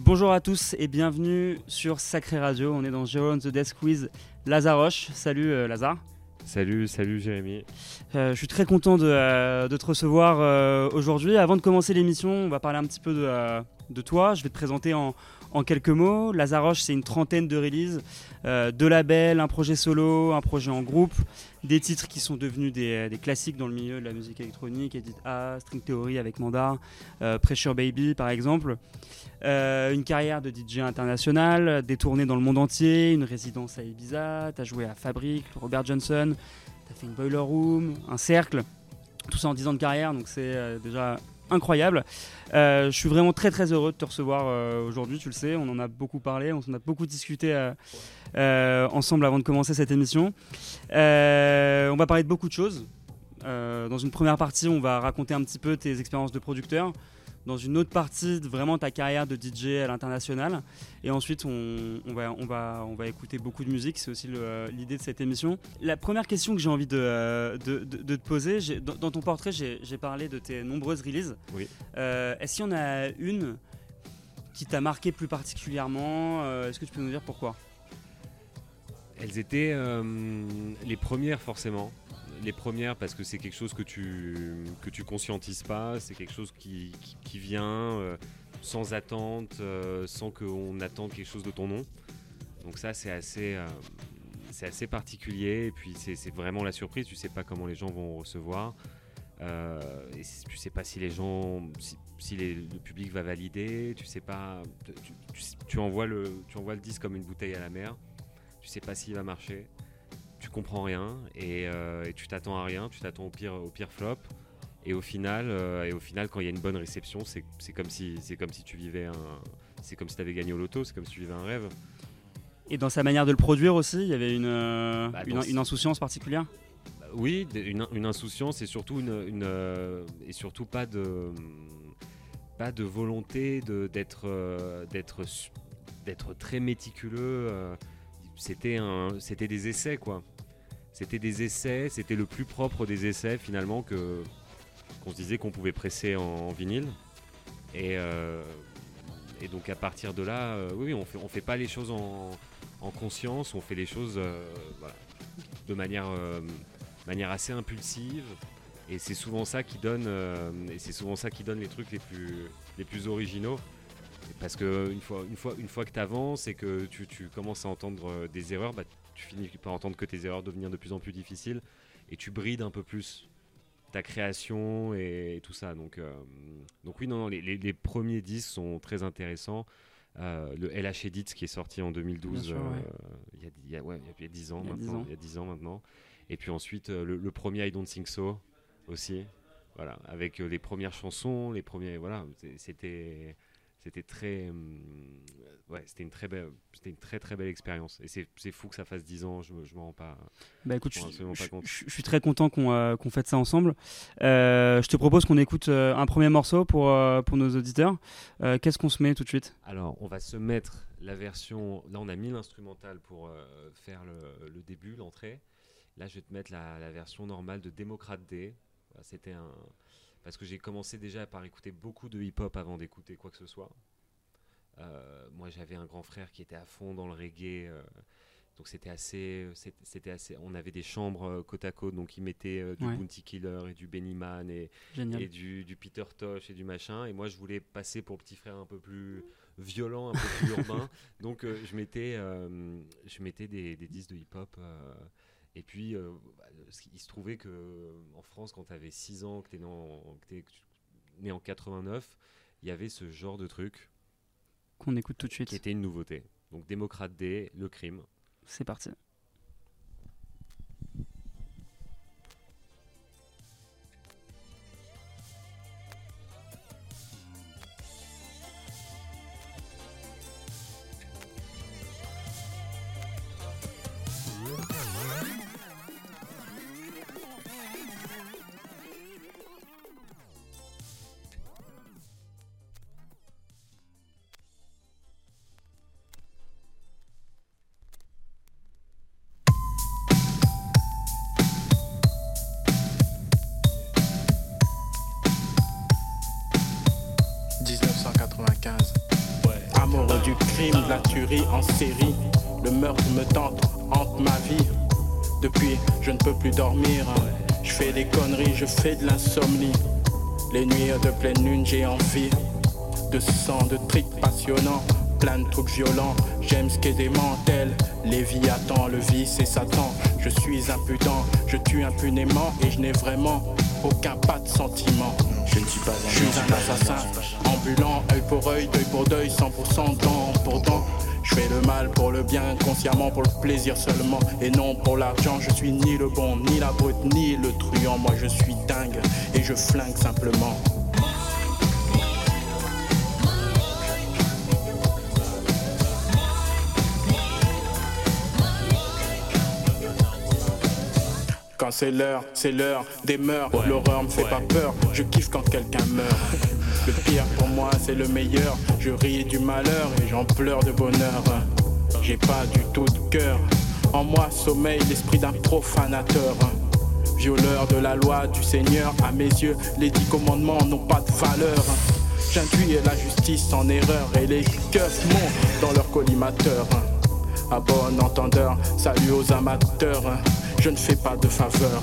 Bonjour à tous et bienvenue sur Sacré Radio. On est dans Jérôme the Desk Quiz Lazaroche. Salut euh, Lazare. Salut, salut Jérémy. Euh, je suis très content de, euh, de te recevoir euh, aujourd'hui. Avant de commencer l'émission, on va parler un petit peu de, de toi. Je vais te présenter en, en quelques mots. Lazaroche, c'est une trentaine de releases, euh, deux labels, un projet solo, un projet en groupe, des titres qui sont devenus des, des classiques dans le milieu de la musique électronique, Edit A, String Theory avec Mandar, euh, Pressure Baby par exemple. Euh, une carrière de DJ international, des tournées dans le monde entier, une résidence à Ibiza, t'as joué à Fabric, Robert Johnson, t'as fait une Boiler Room, un cercle, tout ça en 10 ans de carrière, donc c'est euh, déjà incroyable. Euh, je suis vraiment très très heureux de te recevoir euh, aujourd'hui, tu le sais, on en a beaucoup parlé, on en a beaucoup discuté euh, ensemble avant de commencer cette émission. On va parler de beaucoup de choses. Dans une première partie, on va raconter un petit peu tes expériences de producteur. Dans une autre partie, vraiment ta carrière de DJ à l'international. Et ensuite, on, on va, on, va, on va écouter beaucoup de musique. C'est aussi le- l'idée de cette émission. La première question que j'ai envie de, euh, de, de- de te poser, dans, dans ton portrait, j'ai parlé de tes nombreuses releases. Oui. Euh, Est-ce qu'il y en a une qui t'a marqué plus particulièrement Euh, Est-ce que tu peux nous dire pourquoi? Elles étaient euh, les premières forcément. Les premières parce que c'est quelque chose que tu que tu conscientises pas, c'est quelque chose qui, qui, vient euh, sans attente, euh, sans qu'on attende quelque chose de ton nom. Donc ça c'est assez euh, c'est assez particulier et puis c'est vraiment la surprise. Tu sais pas comment les gens vont recevoir. Euh, et tu sais pas si les gens, si, le public va valider. Tu sais pas. Tu envoies le tu envoies le disque comme une bouteille à la mer. Tu sais pas s'il va marcher. Tu comprends rien et, euh, et tu t'attends à rien. Tu t'attends au pire au pire flop. Et au final, euh, et au final, quand il y a une bonne réception, c'est comme si c'est comme si tu vivais un, c'est comme si tu avais gagné au loto. C'est comme si tu vivais un rêve. Et dans sa manière de le produire aussi, il y avait une, euh, Bah, une, insouciance particulière? Bah Oui, une, une insouciance et surtout une, euh, et surtout pas de pas de volonté de d'être d'être d'être très méticuleux. C'était un c'était des essais quoi. C'était des essais. C'était le plus propre des essais finalement que qu'on se disait qu'on pouvait presser en, vinyle. Et euh, et donc à partir de là, euh, oui, on fait on fait pas les choses en, en conscience. On fait les choses euh, de manière euh, manière assez impulsive et c'est souvent ça qui donne et c'est souvent ça qui donne les trucs les plus les plus originaux parce que une fois une fois une fois que tu avances et que tu, tu commences à entendre des erreurs bah, tu finis par entendre que tes erreurs devenir de plus en plus difficiles et tu brides un peu plus ta création et, tout ça donc euh, donc oui non, non les, les- les premiers disques sont très intéressants Euh, le LH Edit qui est sorti en 2012 Bien sûr, ouais. euh, il y a- il y a ouais, il y a 10 ans Il y a 10 maintenant ans. il y a 10 ans maintenant et puis ensuite, le, le premier I Don't Think So aussi. Voilà, avec les premières chansons, les premiers. Voilà, c'était. C'était très. hum, ouais, c'était une très belle. C'était une très très belle expérience. Et c'est c'est fou que ça fasse 10 ans, je je m'en rends pas. Bah écoute, Je je, pas je- compte. je- je suis très content qu'on euh, ça ensemble. Euh, je te propose qu'on écoute euh, un premier morceau pour, euh, pour nos auditeurs. Euh, Qu'est-ce qu'on se met tout de suite? Alors, on va se mettre la version. Là, on a mis l'instrumental pour euh, faire le, le début, l'entrée. Là, je vais te mettre la, la version normale de Démocrate D. C'était un. Parce que j'ai commencé déjà par écouter beaucoup de hip-hop avant d'écouter quoi que ce soit. Euh, moi, j'avais un grand frère qui était à fond dans le reggae. euh, donc c'était assez, c'était assez. On avait des chambres euh, côte à côte, donc ils mettaient euh, du Ouais. Bounty Killer et du Benny Man et, du, du Peter Tosh et du machin. Et moi, je voulais passer pour le petit frère un peu plus violent, un peu plus urbain. Donc, je mettais, je mettais des, des disques de hip-hop. Et puis, euh, bah, qui- il se trouvait que euh, en France, quand tu avais 6 ans, que tu es, né en- que t'es né en 89, il y avait ce genre de truc Qu'on écoute tout de qui suite. était une nouveauté. Donc, Démocrate D, le crime. C'est parti. En série. Le meurtre me tente, hante ma vie. Depuis, je ne peux plus dormir. Je fais des conneries, je fais de l'insomnie. Les nuits de pleine lune, j'ai envie de sang, de tripes passionnants, plein de trucs violents. J'aime ce qu'est des mantelles. Léviathan, le vice et Satan. Je suis impudent, je tue impunément et je n'ai vraiment aucun pas de sentiment. Je ne suis pas un, je suis un assassin ambulant, œil pour œil, deuil pour deuil, 100% dent pour dent. Je fais le mal pour le bien, consciemment pour le plaisir seulement et non pour l'argent. Je suis ni le bon, ni la brute, ni le truand. Moi je suis dingue et je flingue simplement. Quand c'est l'heure, c'est l'heure des mœurs. L'horreur me fait pas peur, je kiffe quand quelqu'un meurt. Le pire pour moi, c'est le meilleur. Je ris du malheur et j'en pleure de bonheur. J'ai pas du tout de cœur. En moi sommeille l'esprit d'un profanateur. Violeur de la loi du Seigneur, à mes yeux, les dix commandements n'ont pas de valeur. J'induis la justice en erreur et les keufs montent dans leur collimateur. À bon entendeur, salut aux amateurs. Je ne fais pas de faveur.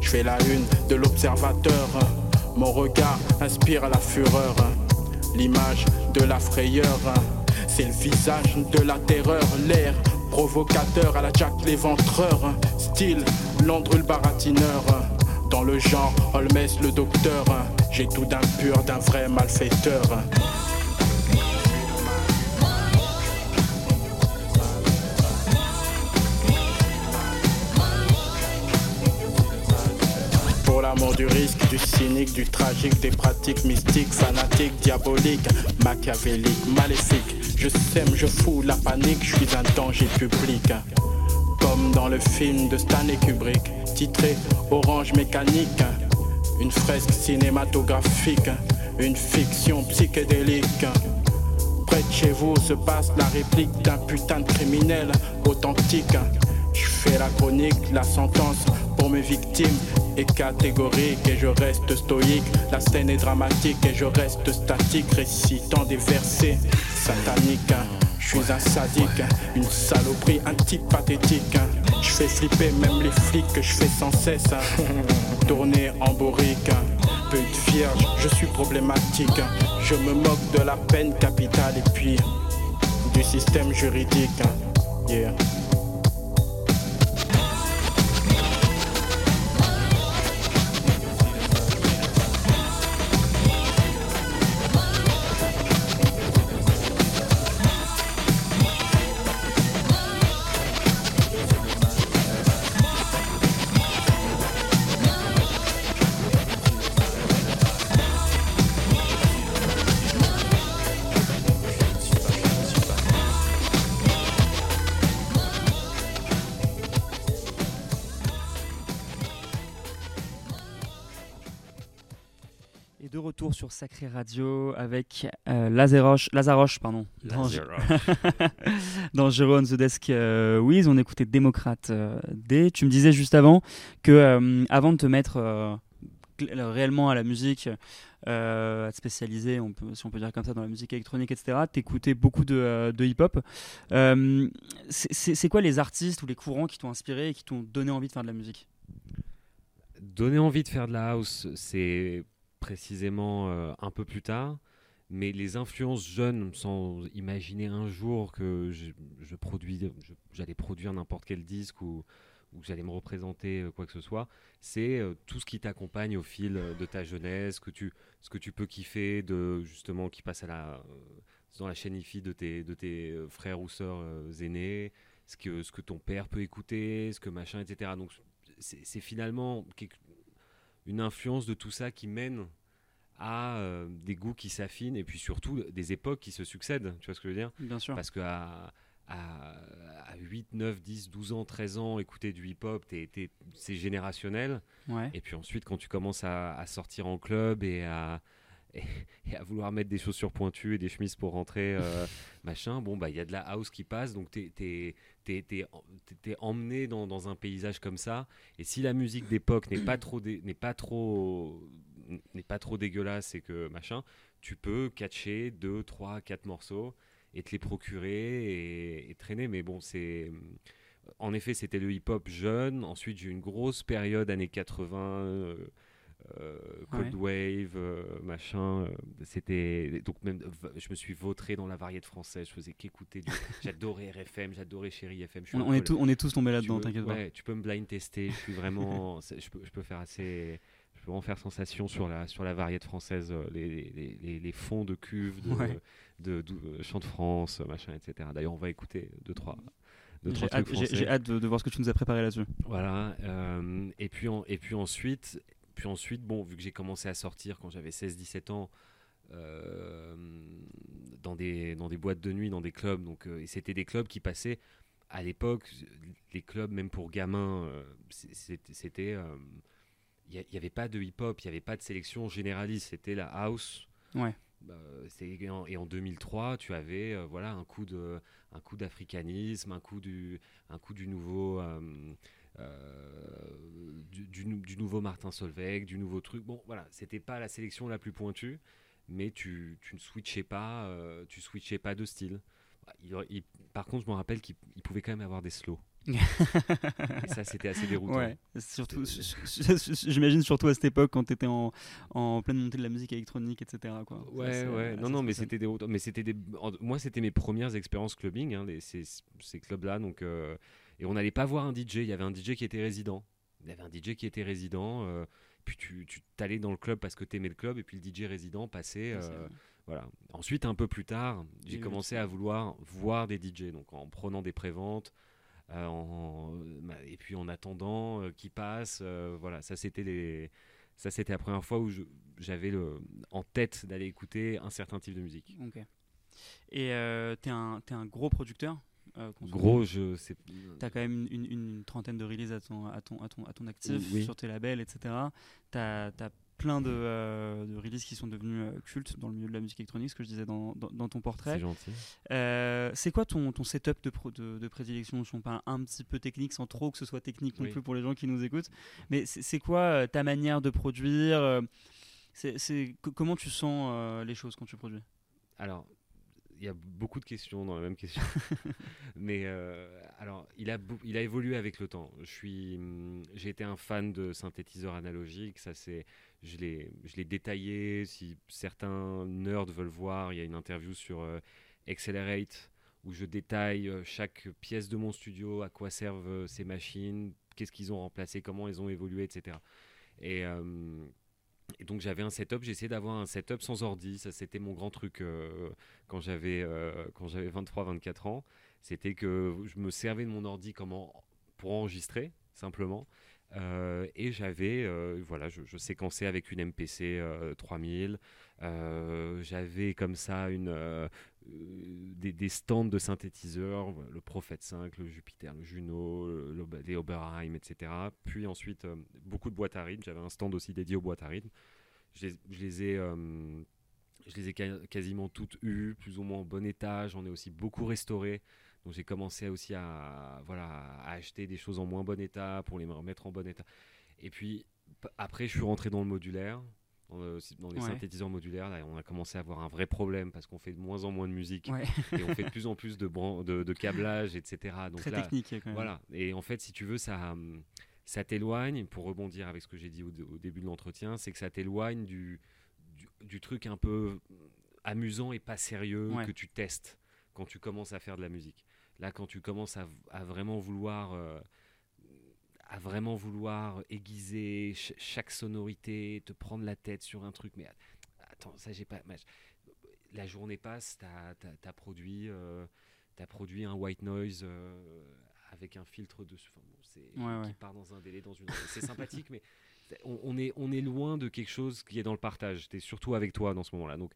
Je fais la une de l'observateur. Mon regard inspire la fureur. L'image de la frayeur. C'est le visage de la terreur. L'air provocateur à la Jack l'éventreur. Style Landru le baratineur. Dans le genre Holmes le docteur. J'ai tout d'un pur, d'un vrai malfaiteur. L'amour du risque, du cynique, du tragique, des pratiques mystiques, fanatiques, diaboliques, machiavéliques, maléfiques. Je sème, je fous la panique, je suis un danger public. Comme dans le film de Stanley Kubrick, titré Orange mécanique. Une fresque cinématographique, une fiction psychédélique. Près de chez vous se passe la réplique d'un putain de criminel authentique. Je fais la chronique, la sentence pour mes victimes est catégorique et je reste stoïque. La scène est dramatique et je reste statique, récitant des versets sataniques. Je suis un sadique, une saloperie, un type pathétique. Je fais flipper même les flics que je fais sans cesse. Tourner en bourrique, pute vierge, je suis problématique. Je me moque de la peine capitale et puis du système juridique. Yeah. Retour sur Sacré Radio avec euh, Lazaroche, Lazaroche, pardon, dans, dans Jérôme The Desk euh, Wiz, on écoutait Démocrate euh, D. Tu me disais juste avant que euh, avant de te mettre euh, cl- réellement à la musique, euh, à te spécialiser, on peut, si on peut dire comme ça, dans la musique électronique, etc., t'écoutais beaucoup de, euh, de hip-hop. Euh, c'est quoi les artistes ou les courants qui t'ont inspiré et qui t'ont donné envie de faire de la musique? Donner envie de faire de la house, c'est précisément euh, un peu plus tard. Mais les influences jeunes, sans imaginer un jour que je, produis, j'allais produire n'importe quel disque ou, que j'allais me représenter euh, quoi que ce soit, c'est euh, tout ce qui t'accompagne au fil de ta jeunesse, que tu, ce que tu peux kiffer, de justement qui passe dans la chaîne IFI de tes, de tes frères ou sœurs aînés, ce que, ce que ton père peut écouter, ce que machin, etc. Donc c'est finalement une influence de tout ça qui mène à euh, des goûts qui s'affinent et puis surtout des époques qui se succèdent. Tu vois ce que je veux dire? Bien sûr. Parce qu'à à, à 8, 9, 10, 12 ans, 13 ans, écouter du hip-hop, t'es- t'es- c'est générationnel. Ouais. Et puis ensuite, quand tu commences à, à sortir en club et à, et, et à vouloir mettre des chaussures pointues et des chemises pour rentrer, euh, machin, bon, bah il y a de la house qui passe, donc t'es es, t'es- t'es emmené dans, dans un paysage comme ça. Et si la musique d'époque n'est pas trop n'est pas trop n'est pas trop dégueulasse et que machin, tu peux catcher 2, 3, 4 morceaux et te les procurer et, traîner. Mais bon, c'est. En effet, c'était le hip-hop jeune. Ensuite, j'ai eu une grosse période, années 80. Euh, Cold Wave, euh, machin. Euh, c'était donc même, je me suis vautré dans la variété française. Je faisais qu'écouter. J'adorais RFM, j'adorais Chéri FM. on, est on est tous tombés là-dedans, t'inquiète pas. Tu peux me blind tester. Je suis vraiment. je, peux, je peux faire assez je peux en faire sensation sur la, sur la variété française, les, les, les, fonds de cuve de, de, Chant de France, machin, etc. D'ailleurs, on va écouter deux, trois. J'ai hâte, de, voir ce que tu nous as préparé là-dessus. Voilà. et, puis et puis ensuite, puis ensuite, bon, vu que j'ai commencé à sortir quand j'avais 16-17 ans, euh, dans, des, dans des boîtes de nuit, dans des clubs, donc, euh, et c'était des clubs qui passaient à l'époque, les clubs, même pour gamins, euh, c'était. Il n'y avait pas de hip-hop, il n'y avait pas de sélection généraliste, c'était la house. Ouais. et en 2003, tu avais voilà un coup de un coup d'africanisme, un coup du un coup du nouveau euh, du, nouveau Martin Solveig, du nouveau truc. Bon, voilà, c'était pas la sélection la plus pointue, mais tu, tu ne switchais pas, euh, tu switchais pas de style. par contre, je me rappelle qu'il pouvait quand même avoir des slows. et ça, c'était assez déroutant. Ouais, surtout, j'imagine surtout à cette époque quand tu étais en, en, pleine montée de la musique électronique, etc. Quoi. Ouais, ouais. Non, non, mais c'était déroutant. Mais c'était des... moi, c'était mes premières expériences clubbing, hein, ces, ces clubs-là. Donc, euh, et on n'allait pas voir un DJ. Il y avait un DJ qui était résident. Il y avait un DJ qui était résident. Euh, puis tu, tu t'allais dans le club parce que tu aimais le club. Et puis le DJ résident passait. Euh, voilà. Ensuite, un peu plus tard, j'ai commencé à vouloir voir des DJ. Donc en prenant des préventes. Euh, et puis en attendant euh, qu'ils passent. voilà, ça c'était les. Ça, c'était la première fois où j'avais en tête d'aller écouter un certain type de musique. Ok. Et tu es, es, un gros producteur? Euh, Gros, je sais. Tu as quand même une, une, trentaine de releases à ton, à ton, à ton, à ton actif sur tes labels, etc. Tu as, plein de, euh, de, releases qui sont devenues euh, cultes dans le milieu de la musique électronique, ce que je disais dans, dans, ton portrait. C'est gentil. c'est quoi ton, ton setup de, de, de, prédilection? Si on parle un petit peu technique, sans trop que ce soit technique non plus pour les gens qui nous écoutent. Mais c'est quoi ta manière de produire c'est Comment tu sens les choses quand tu produis? Alors, il y a beaucoup de questions dans la même question. Mais euh, alors, il a, il a évolué avec le temps. Hum, j'ai été un fan de synthétiseurs analogiques. Ça, c'est, je l'ai, détaillé. Si certains nerds veulent voir, il y a une interview sur euh, Accelerate où je détaille euh, chaque pièce de mon studio, à quoi servent ces machines, qu'est-ce qu'ils ont remplacé, comment ils ont évolué, etc. Et et donc j'avais un setup, j'essayais d'avoir un setup sans ordi, ça c'était mon grand truc euh, quand j'avais euh, quand j'avais 23 24 ans, c'était que je me servais de mon ordi pour enregistrer simplement. euh, et j'avais voilà je, séquençais avec une MPC 3000 j'avais comme ça une des, stands de synthétiseurs le Prophet 5 le Jupiter le Juno le, les Oberheim etc puis ensuite beaucoup de boîtes à rythme j'avais un stand aussi dédié aux boîtes à rythme je ai je les ai quasiment toutes eues, plus ou moins en bon état. J'en ai aussi beaucoup restauré. Donc j'ai commencé aussi à, voilà, à acheter des choses en moins bon état pour les remettre en bon état. Et puis après, je suis rentré dans le modulaire, dans, les synthétiseurs modulaires. Là, on a commencé à avoir un vrai problème parce qu'on fait de moins en moins de musique et on fait de plus en plus de, de, de câblage, etc. Donc Très technique. Quand même. Voilà. Et en fait, si tu veux, ça ça t'éloigne, pour rebondir avec ce que j'ai dit au, début de l'entretien, c'est que ça t'éloigne du, du, truc un peu amusant et pas sérieux que tu testes quand tu commences à faire de la musique. Là, quand tu commences à, vraiment vouloir... Euh, à vraiment vouloir aiguiser chaque sonorité, te prendre la tête sur un truc. Mais attends, ça j'ai pas. La journée passe, tu as, produit, euh, as produit un white noise euh, avec un filtre dessus, enfin, qui part dans un délai, dans une. C'est sympathique, mais on, est, on est loin de quelque chose qui est dans le partage. J'étais surtout avec toi dans ce moment-là. Donc,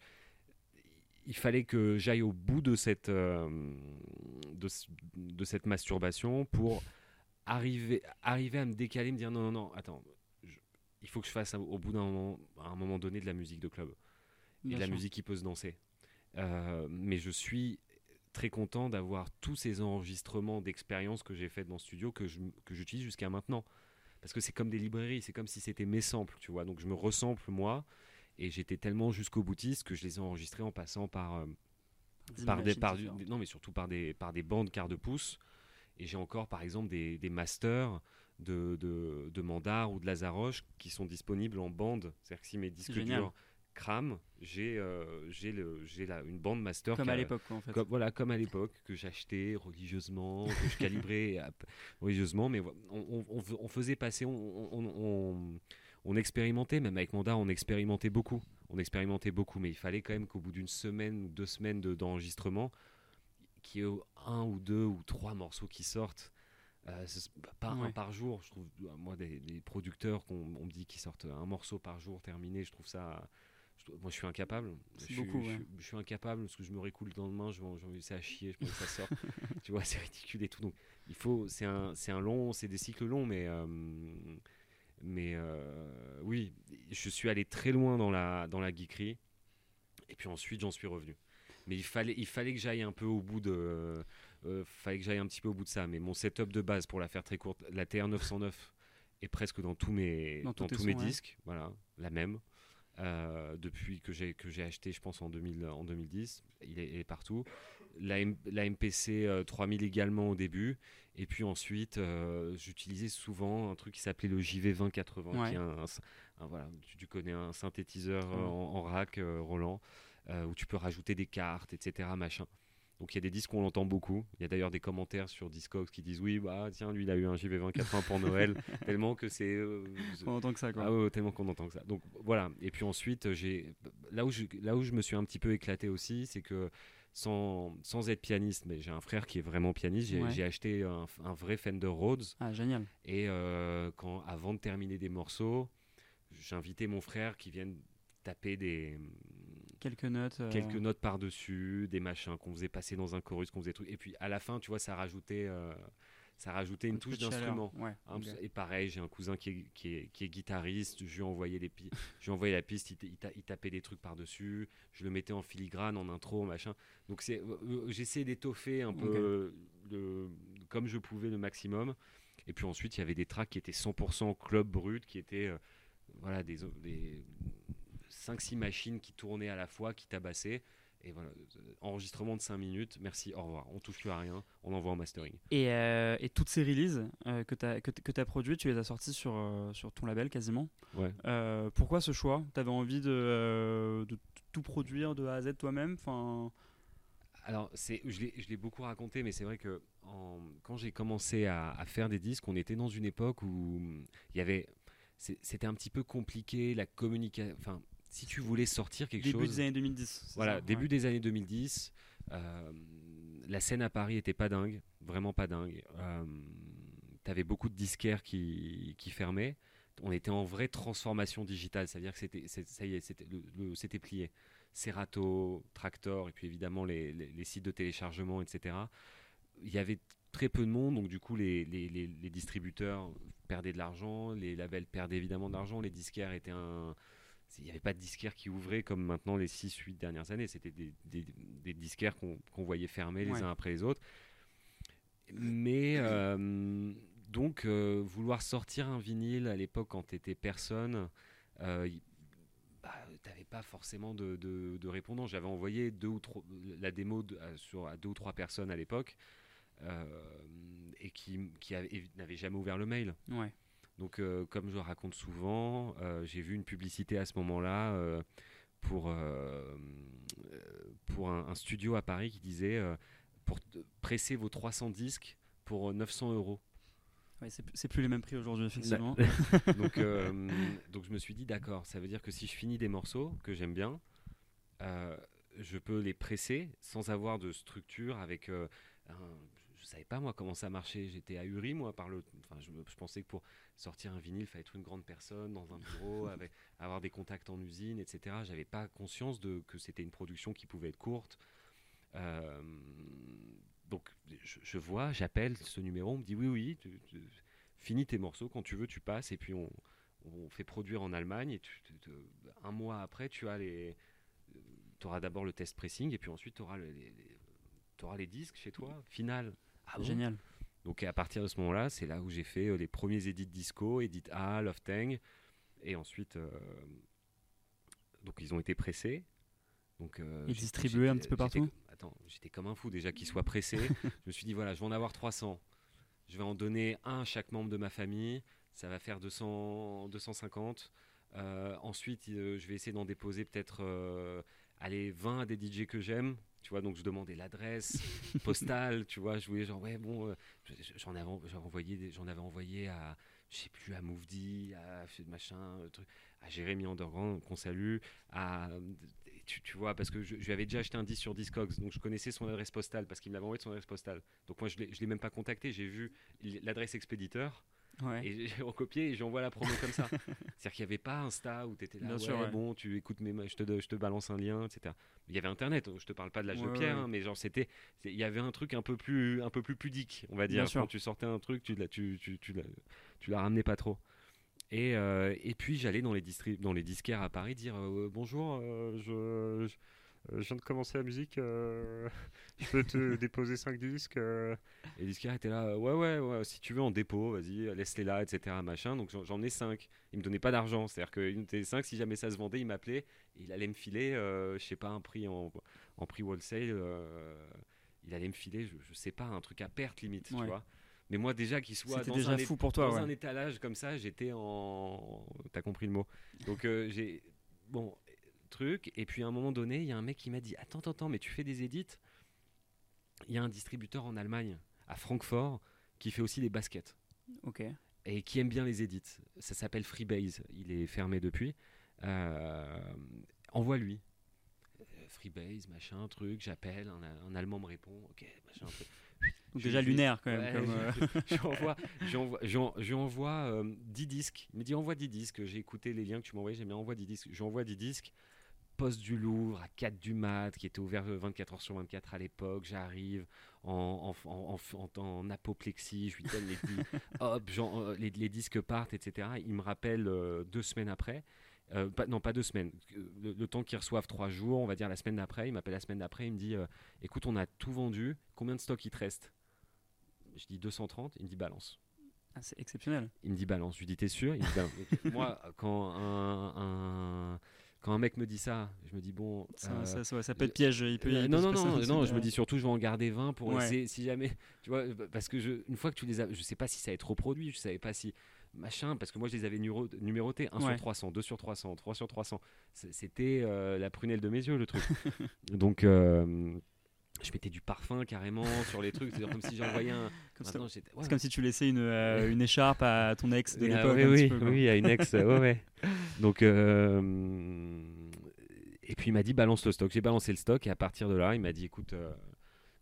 il fallait que j'aille au bout de cette, euh, de, de, cette masturbation pour arriver, arriver à me décaler, me dire non, non, non, attends, il faut que je fasse au bout d'un moment, à un moment donné, de la musique de club. et de la musique qui peut se danser. Euh, mais je suis très content d'avoir tous ces enregistrements d'expériences que j'ai faites dans le studio que, que j'utilise jusqu'à maintenant. Parce que c'est comme des librairies, c'est comme si c'était mes samples, tu vois. Donc je me resample moi, et j'étais tellement jusqu'au boutiste que je les ai enregistrés en passant par, euh, par des, par, non, mais surtout par des, par des bandes quart de pouce. Et j'ai encore, par exemple, des, des masters de, de, de, Mandar ou de Lazaroche qui sont disponibles en bande. C'est-à-dire que si mes disques durs crament, j'ai euh, j'ai une bande master. Comme à l'époque, en fait. voilà, comme à l'époque, que j'achetais religieusement, que je calibrais religieusement. Mais on, on, on faisait passer, on, on, expérimentait, même avec Mandar, on expérimentait beaucoup. On expérimentait beaucoup, mais il fallait quand même qu'au bout d'une semaine ou deux semaines d'enregistrement, qu'il y ait un ou deux ou trois morceaux qui sortent. Euh, pas un par jour, je trouve. Euh, moi, des, producteurs qu'on on me dit qu'ils sortent un morceau par jour terminé, je trouve ça. moi, je suis incapable. Je, beaucoup, je, suis incapable parce que je me récoule le lendemain, je c'est à chier, je pense que ça sort. tu vois, c'est ridicule et tout. Donc, il faut. C'est un, un long, c'est des cycles longs, mais. Euh, mais oui, je suis allé très loin dans la, dans la geekerie. Et puis ensuite, j'en suis revenu. Mais il fallait, il fallait que j'aille un peu au bout de. Euh, fallait que j'aille un petit peu au bout de ça. Mais mon setup de base, pour la faire très courte, la TR909 est presque dans tous mes, dans, tous mes disques. Voilà, la même. Euh, depuis que j'ai que j'ai acheté, je pense en 2000, en 2010, il est, partout. La, la MPC 3000 euh, également au début, et puis ensuite j'utilisais souvent un truc qui s'appelait le JV2080, qui est un, voilà, tu, connais un synthétiseur en, en, rack Roland. Euh, où tu peux rajouter des cartes, etc. Machin. Donc il y a des disques qu'on entend beaucoup. Il y a d'ailleurs des commentaires sur Discogs qui disent oui, bah tiens, lui il a eu un JV20 80 pour Noël, tellement que c'est. Euh, on entend que ça quoi. Ah ouais, tellement qu'on entend que ça. Donc voilà. Et puis ensuite, j'ai là où je là où je me suis un petit peu éclaté aussi, c'est que sans, sans être pianiste, mais j'ai un frère qui est vraiment pianiste. J'ai acheté un, vrai Fender Rhodes. Ah génial. Et euh, quand avant de terminer des morceaux, j'invitais mon frère qui vienne taper des quelques notes euh, quelques notes par dessus des machins qu'on faisait passer dans un chorus qu'on faisait truc et puis à la fin tu vois ça rajoutait euh, ça rajoutait une touche d'instrument. Et pareil j'ai un cousin qui est, qui est, qui est guitariste. Je lui ai envoyé les je lui envoyé la piste. Il, il, tapait des trucs par dessus je le mettais en filigrane en intro machin. Donc c'est euh, j'essayais d'étoffer un peu le, comme je pouvais le maximum. Et puis ensuite il y avait des tracks qui étaient 100% club brut qui étaient voilà des, des 5-6 machines qui tournaient à la fois, qui tabassaient. Et voilà, euh, enregistrement de 5 minutes, merci, au revoir. On touche plus à rien, on envoie en mastering. Et, euh, et toutes ces releases euh, que tu as, que, as produites, tu les as sorties sur, sur ton label quasiment. Ouais. pourquoi ce choix? Tu avais envie de, de, tout produire de A à Z toi-même? Enfin... Alors, je, l'ai, beaucoup raconté, mais c'est vrai que en, quand j'ai commencé à, à, faire des disques, on était dans une époque où il y avait. c'était un petit peu compliqué, la communication. Enfin, si tu voulais sortir quelque chose. Début des années 2010. Voilà, début des années 2010. Euh, la scène à Paris était pas dingue, vraiment pas dingue. Euh, T'avais beaucoup de disquaires qui, qui, fermaient. On était en vraie transformation digitale, c'est-à-dire que c'était, ça y est, c'était, le, plié. Serato, Tractor, et puis évidemment les, les, sites de téléchargement, etc. Il y avait très peu de monde, donc du coup les, les, les distributeurs perdaient de l'argent, les labels perdaient évidemment de l'argent, les disquaires étaient un il n'y avait pas de disquaires qui ouvraient comme maintenant les 6-8 dernières années. C'était des, des, disquaires qu'on voyait fermer les uns après les autres. Mais euh, donc, euh, vouloir sortir un vinyle à l'époque quand tu étais personne, euh, bah, tu n'avais pas forcément de, de, répondants. J'avais envoyé deux ou trois, la démo sur, à deux ou trois personnes à l'époque et qui, qui n'avaient jamais ouvert le mail. Ouais. Donc, euh, comme je raconte souvent, euh, j'ai vu une publicité à ce moment-là euh, pour, pour un, studio à Paris qui disait pour presser vos 300 disques pour 900 euros. Ouais, c'est plus les mêmes prix aujourd'hui, effectivement. donc, donc, je me suis dit, d'accord, ça veut dire que si je finis des morceaux que j'aime bien, je peux les presser sans avoir de structure avec un, je savais pas moi comment ça marchait. J'étais ahuri moi par le. Enfin, je, pensais que pour sortir un vinyle, il fallait être une grande personne dans un bureau, avec, avoir des contacts en usine, etc. J'avais pas conscience de que c'était une production qui pouvait être courte. Euh, donc je, vois, j'appelle ce numéro, on me dit oui oui, tu, finis tes morceaux quand tu veux, tu passes et puis on, fait produire en Allemagne et un mois après tu as les, tu auras d'abord le test pressing et puis ensuite tu auras les, auras les disques chez toi, final. Ah Génial. Donc à partir de ce moment-là, c'est là où j'ai fait euh, les premiers édits disco, Edit A, Love Tang, et ensuite, euh, donc ils ont été pressés. Donc, euh, et distribués un petit peu partout attends, j'étais comme un fou déjà qu'il soit pressé. je me suis dit, voilà, je vais en avoir 300. Je vais en donner un à chaque membre de ma famille. Ça va faire 200, 250. Euh, ensuite, je vais essayer d'en déposer peut-être euh, allez, 20 à des DJ que j'aime. Tu vois, donc je demandais l'adresse postale, tu vois, je voulais genre, ouais, bon, euh, j'en avais, envoyé, j'en avais envoyé à, je sais plus, à Mouvdi, à machin, euh, truc, à Jérémy Underground, qu'on salue, à, tu, tu vois, parce que je, je lui avais déjà acheté un 10 sur Discogs, donc je connaissais son adresse postale, parce qu'il me l'avait envoyé de son adresse postale. Donc moi, je je l'ai même pas contacté, j'ai vu l'adresse expéditeur, Ouais. et j'ai recopié et j'envoie la promo comme ça. C'est-à-dire qu'il n'y avait pas Insta où tu étais là, Bien ouais, sûr, ouais. bon, tu écoutes mes, je te, je te balance un lien, etc. Il y avait Internet, je te parle pas de l'âge de pierre, hein, mais genre c'était, il y avait un truc un peu plus, un peu plus pudique, on va dire. Bien sûr. Quand tu sortais un truc, tu la, tu, tu, tu, la, tu la ramenais pas trop. Et, euh, et puis j'allais dans les, dans les disquaires à Paris dire euh, bonjour, euh, je, je, je viens de commencer la musique, euh, je peux te déposer 5 disques. euh. Et les disquaires étaient là, euh, ouais, ouais, ouais, si tu veux en dépôt, vas-y, laisse-les là, etc. Machin. Donc j'en- ai 5. Ils me donnaient pas d'argent. C'est-à-dire que des 5, si jamais ça se vendait, il m'appelait il allait me filer, euh, je sais pas, un prix en, en prix wholesale. euh, il allait me filer, je, je sais pas, un truc à perte limite, tu vois. Mais moi, déjà, qu'il soit dans, déjà un, fou pour toi, dans ouais. un étalage comme ça, j'étais en. T'as compris le mot. Donc euh, j'ai. Bon, truc. Et puis à un moment donné, il y a un mec qui m'a dit Attends, attends, attends, mais tu fais des édits Il y a un distributeur en Allemagne, à Francfort, qui fait aussi des baskets Ok. et qui aime bien les édits. Ça s'appelle Freebase. Il est fermé depuis. Euh, Envoie-lui. Euh, Freebase, machin, truc, j'appelle, un, un Allemand me répond, ok, machin, truc. Donc Je déjà lunaire quand même. Ouais, euh, je lui envoie, je envoie, euh, 10 disques. Il me dit envoie 10 disques. J'ai écouté les liens que tu m'as envoyés. J'ai mis envoie 10 disques. Je lui envoie 10 disques. Poste du Louvre à 4 du mat, qui était ouvert euh, 24 heures sur 24 à l'époque. J'arrive en, en, en, en- apoplexie. Je lui donne les, hop, euh, les, les disques partent, etc. Il me rappelle euh, deux semaines après. Euh, pas- non, pas deux semaines. Le, le temps qu'ils reçoivent trois jours, on va dire la semaine d'après. Il m'appelle la semaine d'après. Il me dit euh, Écoute, on a tout vendu. Combien de stock il te reste? Je dis 230. Il me dit Balance. ah, c'est exceptionnel. Il me dit balance. Je lui dis t'es sûr? Il me dit. Donc, Moi, quand un, un- quand un mec me dit ça, je me dis bon. Ça, euh, ça, ça- ça peut être piège. Il peut, euh, il peut non, non, non, truc, non, je me dis surtout, je vais en garder 20 pour Ouais. essayer, si jamais, tu vois, parce que je, une fois que tu les as, je sais pas si ça est trop produit, je savais pas si, machin, parce que moi je les avais numéro- numérotés, 1 Ouais. sur 300, 2 sur 300, 3 sur 300, C'est- c'était euh, la prunelle de mes yeux le truc. Donc, euh, je mettais du parfum carrément sur les trucs, c'est comme si j'envoyais un. comme ouais. C'est comme si tu laissais une, euh, une écharpe à ton ex de Ah, l'époque. oui, petit oui, quoi. oui, à une ex, ouais, ouais. Donc, euh, et puis il m'a dit balance le stock. J'ai balancé le stock et à partir de là, il m'a dit écoute, euh,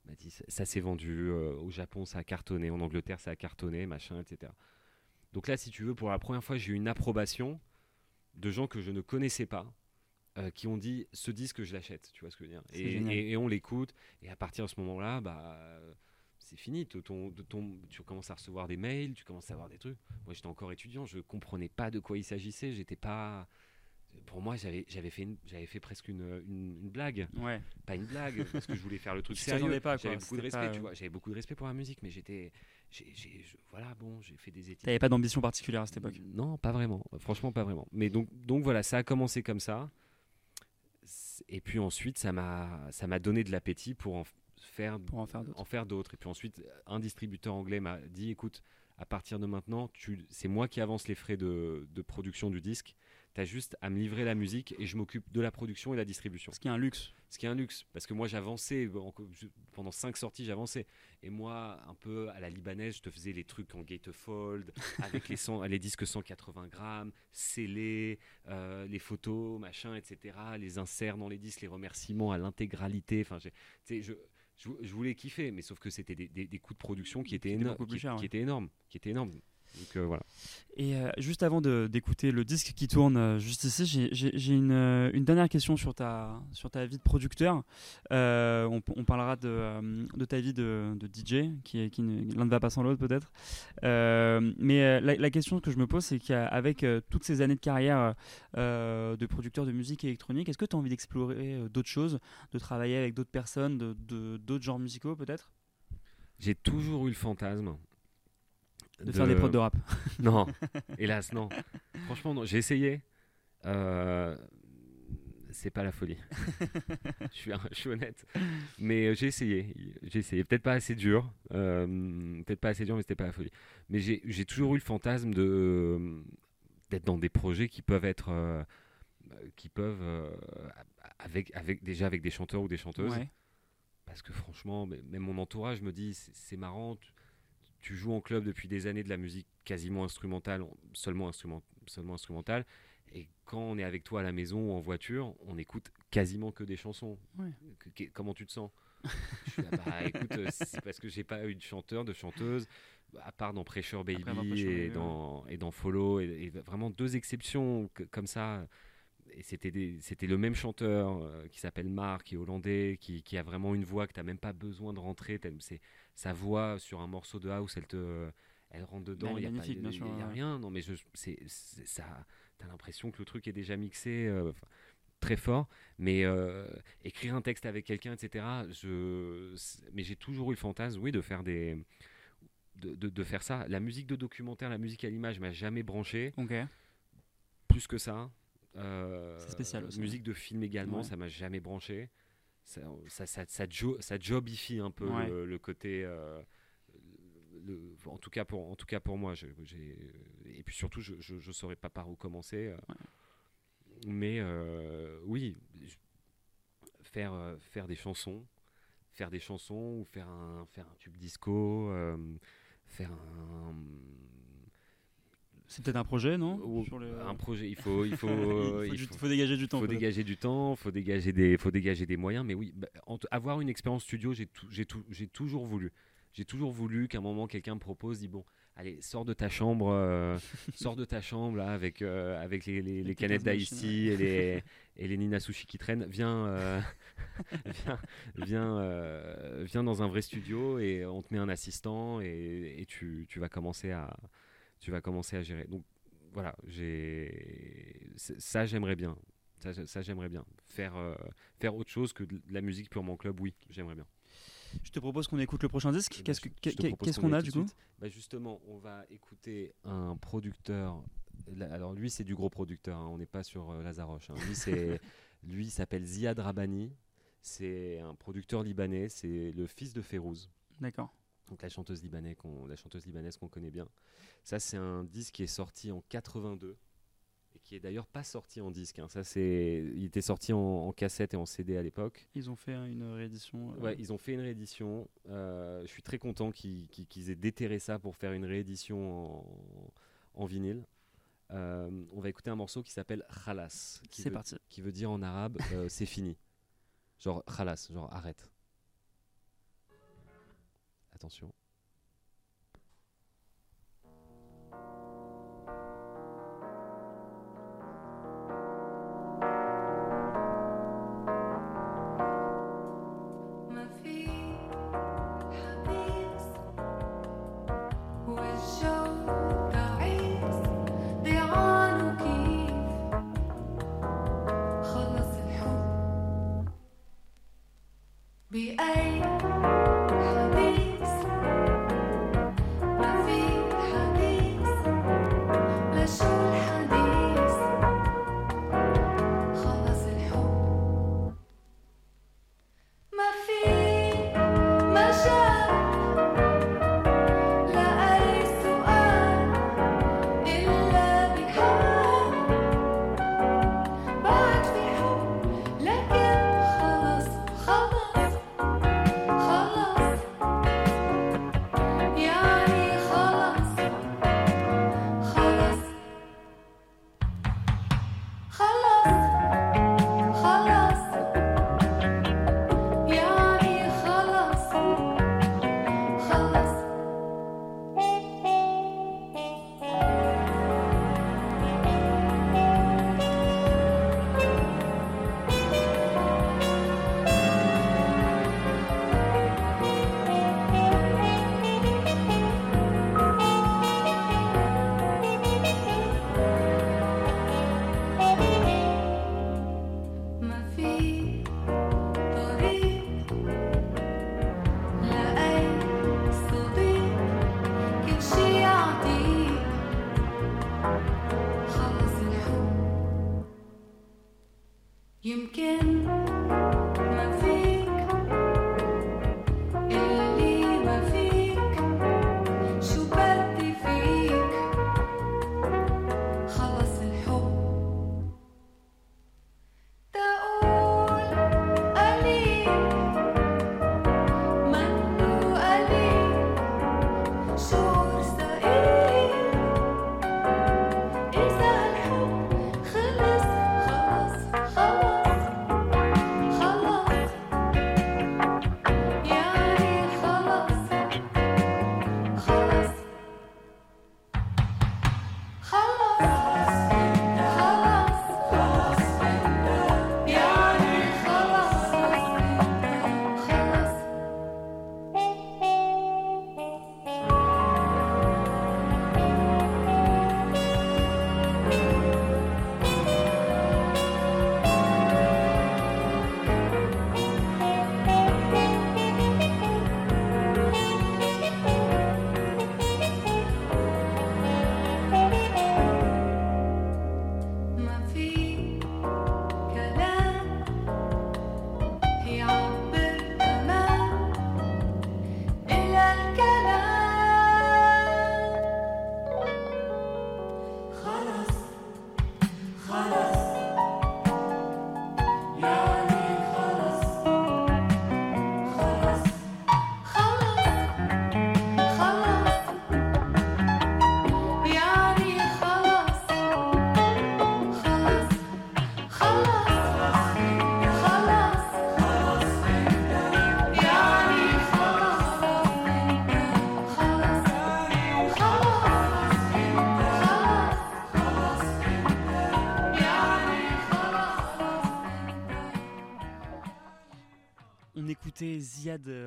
il m'a dit ça, ça s'est vendu au Japon, ça a cartonné, en Angleterre, ça a cartonné, machin, etc. Donc là, si tu veux, pour la première fois, j'ai eu une approbation de gens que je ne connaissais pas. Euh, qui ont dit ce disque je l'achète tu vois ce que je veux dire? Et, génial. et- et on l'écoute et à partir de ce moment là bah c'est fini ton, tu commences à recevoir des mails tu commences à avoir des trucs moi j'étais encore étudiant je comprenais pas de quoi il s'agissait j'étais pas pour moi j'avais j'avais fait j'avais fait presque une, une, une blague Ouais. pas une blague parce que je voulais faire le truc sérieux j'avais beaucoup de respect pas, tu euh, vois j'avais beaucoup de respect pour la musique mais j'étais voilà bon j'ai fait des études T'avais pas d'ambition particulière à cette époque? non, pas vraiment. Franchement, pas vraiment. Mais donc, donc voilà, ça a commencé comme ça. Et puis ensuite, ça m'a, ça m'a donné de l'appétit pour en faire, Pour en faire d'autres. en faire d'autres. Et puis ensuite, un distributeur anglais m'a dit, écoute, à partir de maintenant, tu, c'est moi qui avance les frais de, de production du disque. Tu as juste à me livrer la musique et je m'occupe de la production et la distribution. Ce qui est un luxe. Ce qui est un luxe, parce que moi j'avançais, pendant cinq sorties j'avançais. Et moi, un peu à la libanaise, je te faisais les trucs en gatefold, avec les, 100 les disques 180 grammes, scellés, euh, les photos, machin, etc. Les inserts dans les disques, les remerciements à l'intégralité. Enfin, je, je, voulais kiffer, mais sauf que c'était des, des- des coûts de production qui étaient, Qui étaient éno- beaucoup plus qui- chers, qui ouais. étaient énormes. Qui étaient énormes. Donc euh, voilà. Et euh, juste avant d'écouter le disque qui tourne euh, juste ici, j'ai- une, une dernière question sur ta, sur ta vie de producteur. Euh, on, on parlera de, de ta vie de, de DJ, qui, l'un ne va pas sans l'autre peut-être. Euh, mais la, la question que je me pose, c'est qu'avec toutes ces années de carrière de producteur de musique électronique, est-ce que tu as envie d'explorer d'autres choses, de travailler avec d'autres personnes, de- d'autres genres musicaux peut-être? J'ai toujours eu le fantasme. De, faire des prods de rap Non, hélas, non. Franchement, non. J'ai essayé. Euh, c'est pas la folie. je, suis, je suis honnête. Mais euh, j'ai essayé. J'ai essayé. Peut-être pas assez dur. Euh, peut-être pas assez dur, mais c'était pas la folie. Mais j'ai toujours eu le fantasme de d'être dans des projets qui peuvent être. qui peuvent. avec, avec, déjà avec des chanteurs ou des chanteuses. Parce que franchement, même mon entourage me dit c'est marrant. Tu, joues en club depuis des années de la musique quasiment instrumentale, seulement, instrument, seulement instrumentale. Et quand on est avec toi à la maison ou en voiture, on écoute quasiment que des chansons. comment tu te sens? Je suis là, bah, écoute, euh, c'est parce que j'ai pas eu de chanteur, de chanteuse, à part dans Pressure Baby et, dans, et dans Follow, et, vraiment deux exceptions comme ça. Et c'était, c'était le même chanteur euh, qui s'appelle Marc, qui est hollandais, qui, qui, a vraiment une voix que tu n'as même pas besoin de rentrer. C'est, sa voix sur un morceau de house, elle te, elle rentre dedans. Il n'y a, a, rien. Non, mais je, c'est, ça t'as l'impression que le truc est déjà mixé euh, très fort. Mais euh, écrire un texte avec quelqu'un, etc. Je, mais j'ai toujours eu le fantasme, oui, de faire des. De, de, faire ça. La musique de documentaire, la musique à l'image m'a jamais branché. Plus que ça. Euh, c'est spécial aussi. Musique de film également, ça m'a jamais branché. Ça, ça, ça, ça, jobifie un peu le, côté en, tout cas pour, en tout cas pour moi. et puis surtout, je ne saurais pas par où commencer. Euh. Mais euh, oui, faire, euh, faire des chansons, faire des chansons ou faire un, faire un tube disco, faire un. C'est peut-être un projet, non Un projet, il faut, il faut, il faut, dégager du temps. Faut dégager du temps, faut dégager des, faut dégager des moyens. Mais oui, bah, avoir une expérience studio, j'ai, j'ai toujours voulu j'ai toujours voulu qu'à un moment quelqu'un me propose, dit bon, allez, sors de ta chambre, euh, sors de ta chambre là, avec, euh, avec les, les, canettes d'Aïssi et les, et les Nina Sushi qui traînent, viens, euh, viens, viens, dans un vrai studio et on te met un assistant et, et tu, tu, vas commencer à, tu vas commencer à gérer. Donc voilà, j'ai ça j'aimerais bien. Ça, ça j'aimerais bien. Faire, faire autre chose que de la musique purement club, oui, j'aimerais bien. Je te propose qu'on écoute le prochain disque. Eh ben, qu'est-ce qu'on a du coup? bah Justement, on va écouter un producteur. Alors lui, c'est du gros producteur. Hein. On n'est pas sur euh, Lazaroche. Hein. Lui, c'est lui, il s'appelle Ziad Rabani. C'est un producteur libanais. C'est le fils de Férouz. D'accord. Donc la chanteuse libanaise qu'on la chanteuse libanaise qu'on connaît bien. Ça, c'est un disque qui est sorti en 82 et qui est d'ailleurs pas sorti en disque. Hein. Ça, c'est, il était sorti en, cassette et en CD à l'époque. Ils ont fait une réédition. Euh, ouais, ils ont fait une réédition. Euh, je suis très content qu'ils, aient déterré ça pour faire une réédition en, vinyle. Euh, on va écouter un morceau qui s'appelle Khalas. Qui c'est parti. Qui veut dire en arabe c'est fini. Genre Khalas, genre arrête. Attention.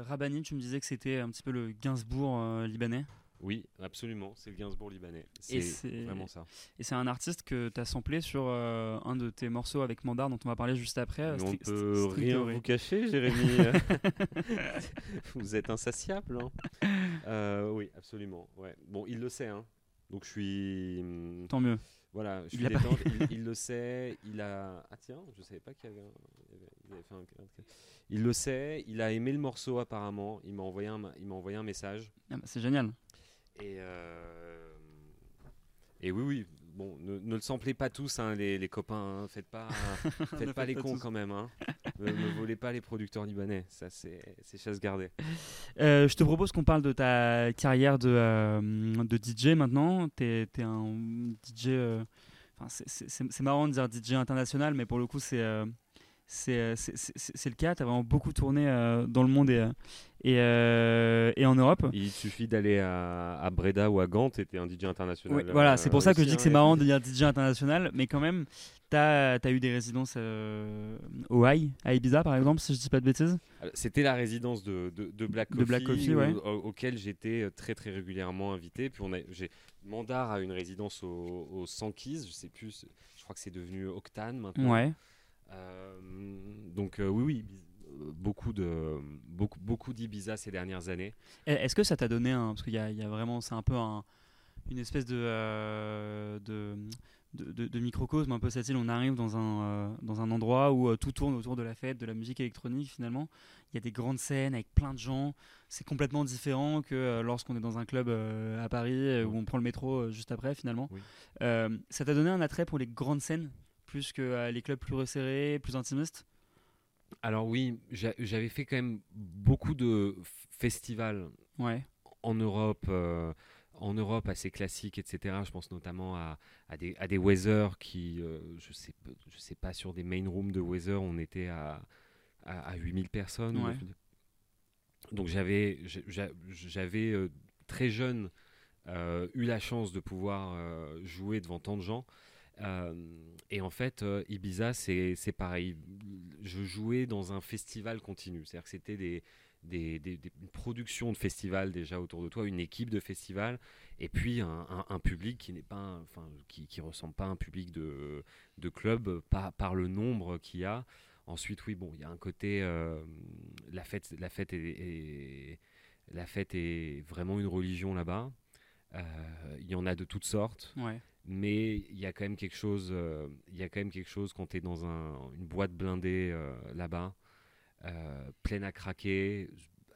Rabani, tu me disais que c'était un petit peu le Gainsbourg libanais. Oui, absolument, c'est le Gainsbourg libanais. C'est vraiment ça. Et c'est un artiste que tu as samplé sur euh, un de tes morceaux avec Mandar dont on va parler juste après. on ne peut rien vous cacher, Jérémy. vous êtes insatiable. Hein. Euh, oui, absolument. Ouais. Bon, il le sait. Hein. Donc je suis. Hum, Tant mieux. Voilà, je il, suis il, le sait. Il a. Ah tiens, je savais pas qu'il y avait, il avait fait un... Il le sait. Il a aimé le morceau apparemment. Il m'a envoyé un, il m'a envoyé un message. Ah bah, c'est génial. Et, euh, et oui, oui, bon, ne, ne, le samplez pas tous, hein, les, les, copains. Hein. Faites pas, faites pas les cons quand même. Hein. ne, volez pas les producteurs libanais. Ça, c'est chasse gardée. Euh, je te propose qu'on parle de ta carrière de, euh, de DJ maintenant. Tu es, es, un DJ. c'est marrant de dire DJ international, mais pour le coup, c'est c'est le cas. Tu as vraiment beaucoup tourné dans le monde et, et, et, en Europe. Il suffit d'aller à, à, Breda ou à Gand, tu étais un DJ international. voilà, c'est pour ça que je dis que c'est marrant de dire DJ international, mais quand même, tu as, as, eu des résidences euh, au Haï, à Ibiza par exemple, si je dis pas de bêtises C'était la résidence de, de, Black Coffee, de Black Coffee ouais. auquel j'étais très très régulièrement invité. Puis a, Mandar a une résidence au, au Sankeys, je sais plus, je crois que c'est devenu Octane maintenant. Ouais. Euh, donc euh, oui, oui, beaucoup de beaucoup beaucoup d'Ibiza ces dernières années. Est-ce que ça t'a donné un parce qu'il y, y, a vraiment c'est un peu un, une espèce de, euh, de, de, de, microcosme un peu cette île. On arrive dans un dans un endroit où tout tourne autour de la fête, de la musique électronique finalement. Il y a des grandes scènes avec plein de gens. C'est complètement différent que lorsqu'on est dans un club à Paris où on prend le métro juste après finalement. ça t'a donné un attrait pour les grandes scènes? Plus que euh, les clubs plus resserrés, plus intimistes? Alors oui, j'avais fait quand même beaucoup de festivals ouais. en Europe. Euh, en Europe assez classiques, etc. Je pense notamment à, à, des, à des Weather qui, euh, je sais, je sais pas, sur des main rooms de Weather, on était à, à, 8000 personnes. Donc j'avais, j'avais très jeune eu la chance de pouvoir jouer devant tant de gens. Euh, et en fait, euh, Ibiza, c'est pareil. Je jouais dans un festival continu. C'est-à-dire que c'était des, des, des, une production de festival déjà autour de toi, une équipe de festival, et puis un, public qui n'est pas, enfin, qui, ressemble pas à un public de, de club par le nombre qu'il y a. Ensuite, oui, bon, il y a un côté, euh, la fête, la fête est, la fête est vraiment une religion là-bas. Il y en a de toutes sortes. Ouais mais il y a quand même quelque chose euh, il y a quand même quelque chose quand tu es dans un, une boîte blindée euh, là-bas euh, pleine à craquer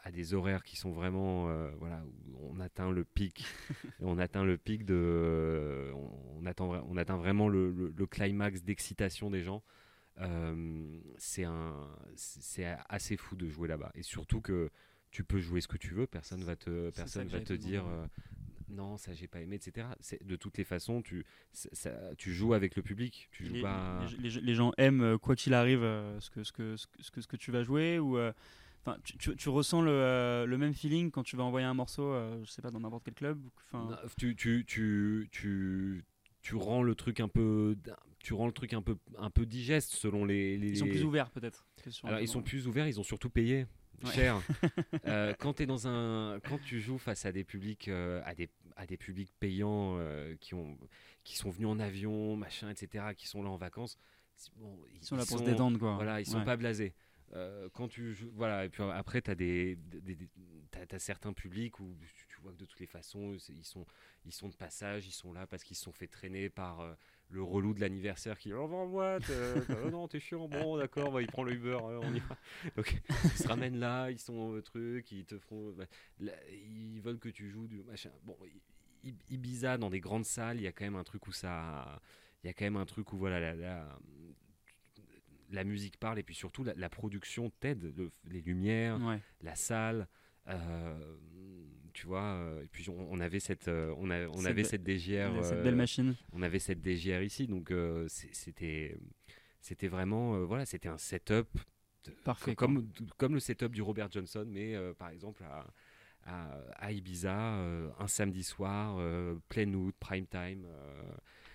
à des horaires qui sont vraiment voilà on atteint le pic. On atteint le pic de on, attend on atteint vraiment le, le, climax d'excitation des gens. C'est un c'est assez fou de jouer là-bas. Et surtout que tu peux jouer ce que tu veux. Personne va te personne va te dire non, ça j'ai pas aimé, etc. De toutes les façons, tu, ça, tu joues avec le public. Tu joues les, pas... les, gens aiment, euh, quoi qu'il arrive, euh, ce, que, ce, que, ce, que, ce que tu vas jouer ou. Euh, enfin, tu, tu, tu, ressens le, le, même feeling quand tu vas envoyer un morceau, je sais pas, dans n'importe quel club. Tu, tu, tu, tu, tu rends le truc un peu, tu rends le truc un peu, un peu digeste selon les. les... Ils sont plus ouverts peut-être. Alors ils sont plus ouverts, ils ont surtout payé cher. Euh, quand, es dans un, quand tu joues face à des publics, euh, à, des, à des publics payants euh, qui, ont, qui sont venus en avion, machin, etc., qui sont là en vacances, bon, ils, sont là pour se détendre. Quoi. Voilà, ils sont pas blasés. quand tu joues, voilà, et puis après, tu as, des, as, certains publics où tu, vois que de toutes les façons, ils sont, ils sont de passage, ils sont là parce qu'ils se sont fait traîner par le relou de l'anniversaire qui oh, moi oh, non t'es chiant bon d'accord bah, il prend le Uber euh, on y va donc ils se ramènent là ils sont au truc ils te feront bah, ils veulent que tu joues du machin. Bon Ibiza dans des grandes salles il y a quand même un truc où ça il y a quand même un truc où voilà la, la, musique parle et puis surtout la, production t'aide les lumières la salle euh, tu vois. Euh, et puis on, avait cette, euh, on, on avait cette DGR, cette belle machine. On avait cette DGR ici, donc c'était, c'était vraiment, voilà, c'était un setup. Parfait. Comme, comme le setup du Robert Johnson, mais par exemple à, à, Ibiza, un samedi soir, plein août, prime time.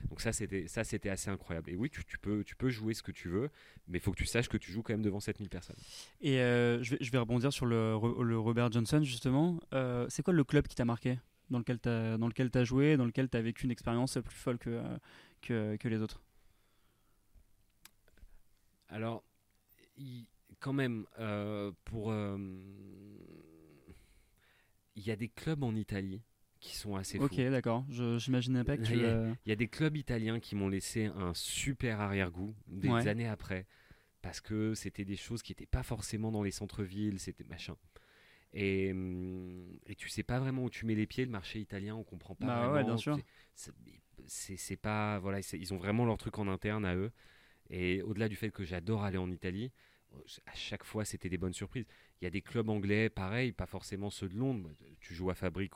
Donc ça, c'était ça, c'était assez incroyable. Et oui, tu, tu peux, tu peux jouer ce que tu veux, mais il faut que tu saches que tu joues quand même devant 7000 personnes. Et euh, je, vais, je vais rebondir sur le, le Robert Johnson, justement. Euh, c'est quoi le club qui t'a marqué dans lequel tu as, joué, dans lequel tu as vécu une expérience plus folle que, euh, que, que les autres? Alors, quand même, euh, pour. Il y a des clubs en Italie qui sont assez fous. Ok, d'accord. Je J'imaginais pas que tu. Il y a- euh, Il y a des clubs italiens qui m'ont laissé un super arrière-goût des Ouais. années après, parce que c'était des choses qui n'étaient pas forcément dans les centres-villes, c'était machin. Et, hum, et tu sais pas vraiment où tu mets les pieds, le marché italien, on comprend pas Bah ouais, bien sûr. C'est- pas voilà, ils ont vraiment leur truc en interne à eux. Et au-delà du fait que j'adore aller en Italie, à chaque fois c'était des bonnes surprises. Il y a des clubs anglais, pareil, pas forcément ceux de Londres. Tu joues à Fabrique,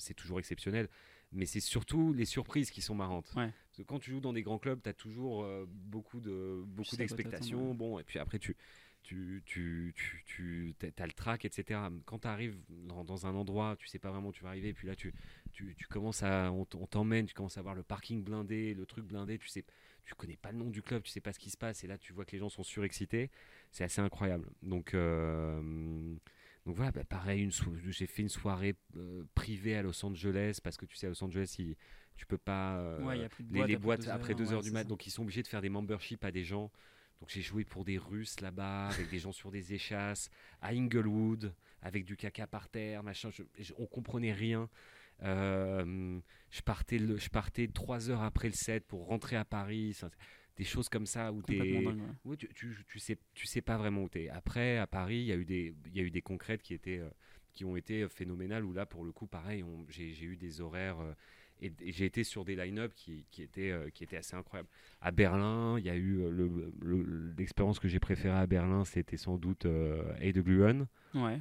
c'est toujours exceptionnel. Mais c'est surtout les surprises qui sont marrantes. Ouais. Parce que quand tu joues dans des grands clubs, tu as toujours euh, beaucoup de beaucoup d'expectations. Bon, et puis après, tu, tu, tu, tu, tu as le track, etc. Quand tu arrives dans, dans un endroit, tu sais pas vraiment où tu vas arriver. Et puis là, tu, tu, tu commences à. On t'emmène, tu commences à voir le parking blindé, le truc blindé. Tu sais, tu connais pas le nom du club, tu sais pas ce qui se passe. Et là, tu vois que les gens sont surexcités. C'est assez incroyable. Donc. euh, donc voilà, bah, pareil, j'ai fait une soirée euh, privée à Los Angeles parce que tu sais, à Los Angeles, il- tu peux pas. euh, ouais, il y a plus de les, les boîtes après 2 ouais, heures du mat, ça. donc ils sont obligés de faire des memberships à des gens. Donc j'ai joué pour des Russes là-bas, avec des gens sur des échasses, à Inglewood, avec du caca par terre, machin. je- je- on comprenait rien. Euh, je partais, le- je partais trois heures après le set pour rentrer à Paris. Des choses comme ça où t'es, dingue, ouais. Ouais, tu, tu, tu sais, tu sais pas vraiment où t'es. Après, à Paris, il y a eu des, y a eu des concrètes qui étaient, euh, qui ont été phénoménales. Où là, pour le coup, pareil, j'ai eu des horaires euh, et, et j'ai été sur des line-up qui, qui étaient, euh, qui étaient assez incroyables. À Berlin, il y a eu euh, le- le- l'expérience que j'ai préférée à Berlin, c'était sans doute euh, AWN. Ouais.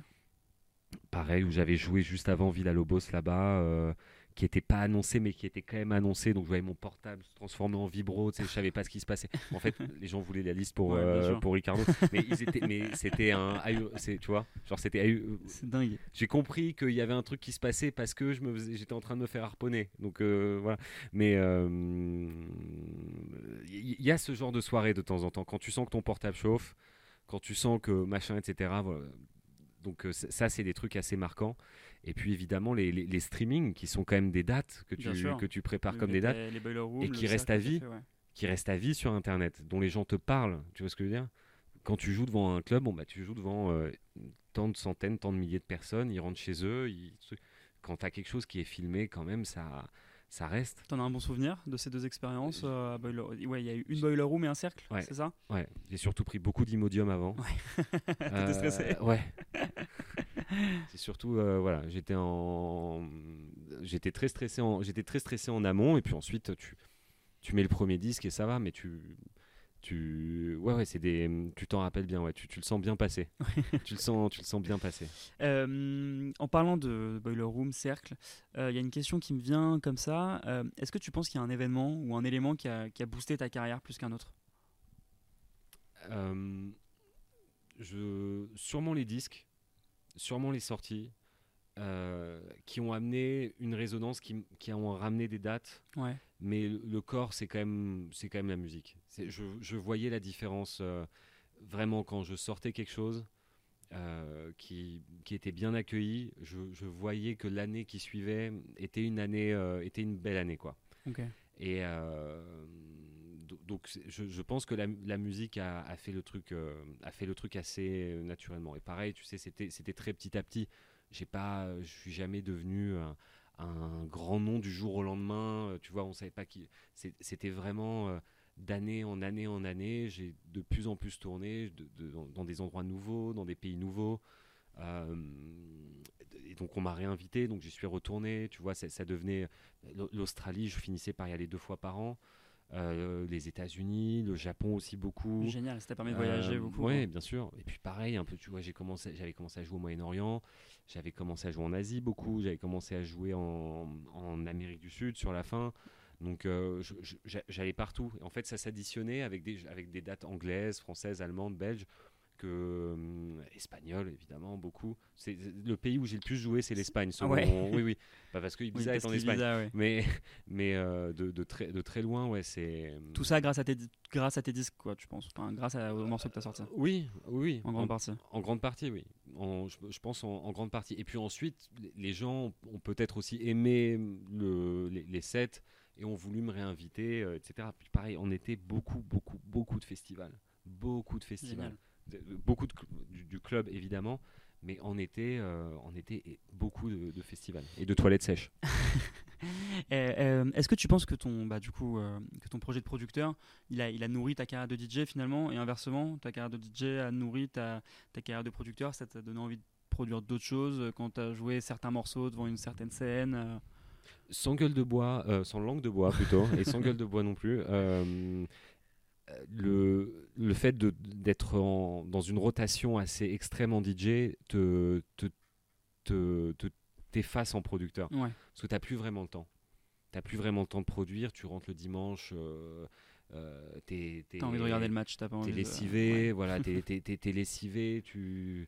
Pareil, où j'avais joué juste avant Villa Lobos là-bas, euh, qui n'était pas annoncé, mais qui était quand même annoncé. Donc je voyais mon portable se transformer en vibro, tu sais, je savais pas ce qui se passait. En fait, les gens voulaient la liste pour, Ouais, euh, pour Ricardo, mais, ils étaient, mais c'était un. Tu vois, genre c'était. ahu- C'est dingue. J'ai compris qu'il y avait un truc qui se passait parce que je me faisais- j'étais en train de me faire harponner. Donc euh, voilà. Mais euh, il y, a ce genre de soirée de temps en temps. Quand tu sens que ton portable chauffe, quand tu sens que machin, etc. voilà. Donc euh, ça, c'est des trucs assez marquants. Et puis évidemment, les, les, les streamings qui sont quand même des dates que tu, que tu prépares comme des dates les- rooms, et qui restent à vie. fait, ouais. qui restent à vie sur Internet, dont les gens te parlent. Tu vois ce que je veux dire? Quand tu joues devant un club, bon, bah, tu joues devant euh, tant de centaines, tant de milliers de personnes, ils rentrent chez eux. Ils... Quand tu as quelque chose qui est filmé, quand même, ça, ça reste. T'en as un bon souvenir de ces deux expériences euh, Boiler- Ouais, il y a eu une boiler room et un cercle, Ouais. c'est ça? Ouais, j'ai surtout pris beaucoup d'imodium avant. T'étais stressé Euh, Ouais. C'est surtout euh, voilà, j'étais en j'étais très stressé en j'étais très stressé en amont et puis ensuite tu tu mets le premier disque et ça va mais tu tu ouais ouais c'est des tu t'en rappelles bien ouais tu, tu le sens bien passer. Tu le sens tu le sens bien passer. Euh, en parlant de boiler room, cercle, euh, il y a une question qui me vient comme ça. Euh, Est-ce que tu penses qu'il y a un événement ou un élément qui a, qui a boosté ta carrière plus qu'un autre? Je sûrement les disques sûrement les sorties euh, qui ont amené une résonance qui, qui ont ramené des dates. Ouais. mais le, corps c'est quand même quand même la musique. Je, je voyais la différence euh, vraiment quand je sortais quelque chose euh, qui, qui était bien accueilli. Je, je voyais que l'année qui suivait était une année euh, était une belle année quoi. Et euh, donc je, pense que la, musique a, a fait le truc euh, a fait le truc assez euh, naturellement. Et pareil tu sais c'était très petit à petit. J'ai pas je suis jamais devenu un, grand nom du jour au lendemain euh, tu vois on savait pas qui c'était vraiment euh, d'année en année en année j'ai de plus en plus tourné dans, des endroits nouveaux dans des pays nouveaux. Euh, et donc on m'a réinvité donc j'y suis retourné tu vois ça devenait l'Australie je finissais par y aller deux fois par an Euh, les États-Unis le Japon aussi beaucoup Génial, ça t'a permis de voyager euh, beaucoup. Ouais, bien sûr. Et puis pareil, un peu, tu vois, j'ai commencé, j'avais commencé à jouer au Moyen-Orient, j'avais commencé à jouer en Asie beaucoup, j'avais commencé à jouer en, en Amérique du Sud sur la fin. Donc euh, j'allais partout. Et en fait, ça s'additionnait avec des, avec des dates anglaises, françaises, allemandes, belges que hum, espagnol évidemment beaucoup. C'est le pays où j'ai le plus joué, c'est l'Espagne. selon ouais mon- Oui, oui. Pas parce que Oui, Ibiza parce est en Espagne, ouais. mais mais euh, de, de très de très loin, ouais, c'est. hum, Tout ça grâce à tes, grâce à tes disques, quoi, tu penses Enfin, Grâce à- aux morceaux que tu as sortis, Oui, oui. en grande partie. En grande partie, oui. En- je, je pense en, en grande partie. Et puis ensuite, les- les gens ont peut-être aussi aimé le, les, les sets et ont voulu me réinviter, euh, etc. Puis pareil, on était beaucoup, beaucoup, beaucoup de festivals. Beaucoup de festivals. Génial. Beaucoup de, du, du club, évidemment. Mais on était, euh, était et beaucoup de, de festivals et de toilettes sèches. Et, euh, Est-ce que tu penses que ton, bah, du coup, euh, que ton projet de producteur, il a, il a nourri ta carrière de DJ finalement, et inversement, ta carrière de DJ a nourri ta, ta carrière de producteur, ça t'a donné envie de produire d'autres choses quand tu as joué certains morceaux devant une certaine scène Sans gueule de bois, sans langue de bois plutôt, et sans gueule de bois non plus. Le, le fait d'être dans une rotation assez extrême en DJ te, te, te, te- t'efface en producteur. Ouais, Parce que tu n'as plus vraiment le temps. Tu n'as plus vraiment le temps de produire. Tu rentres le dimanche, euh, euh, t'es, t'as envie de regarder le match, t'as pas envie T'es de- lessivé, ouais. voilà, t'es, t'es- lessivé, tu,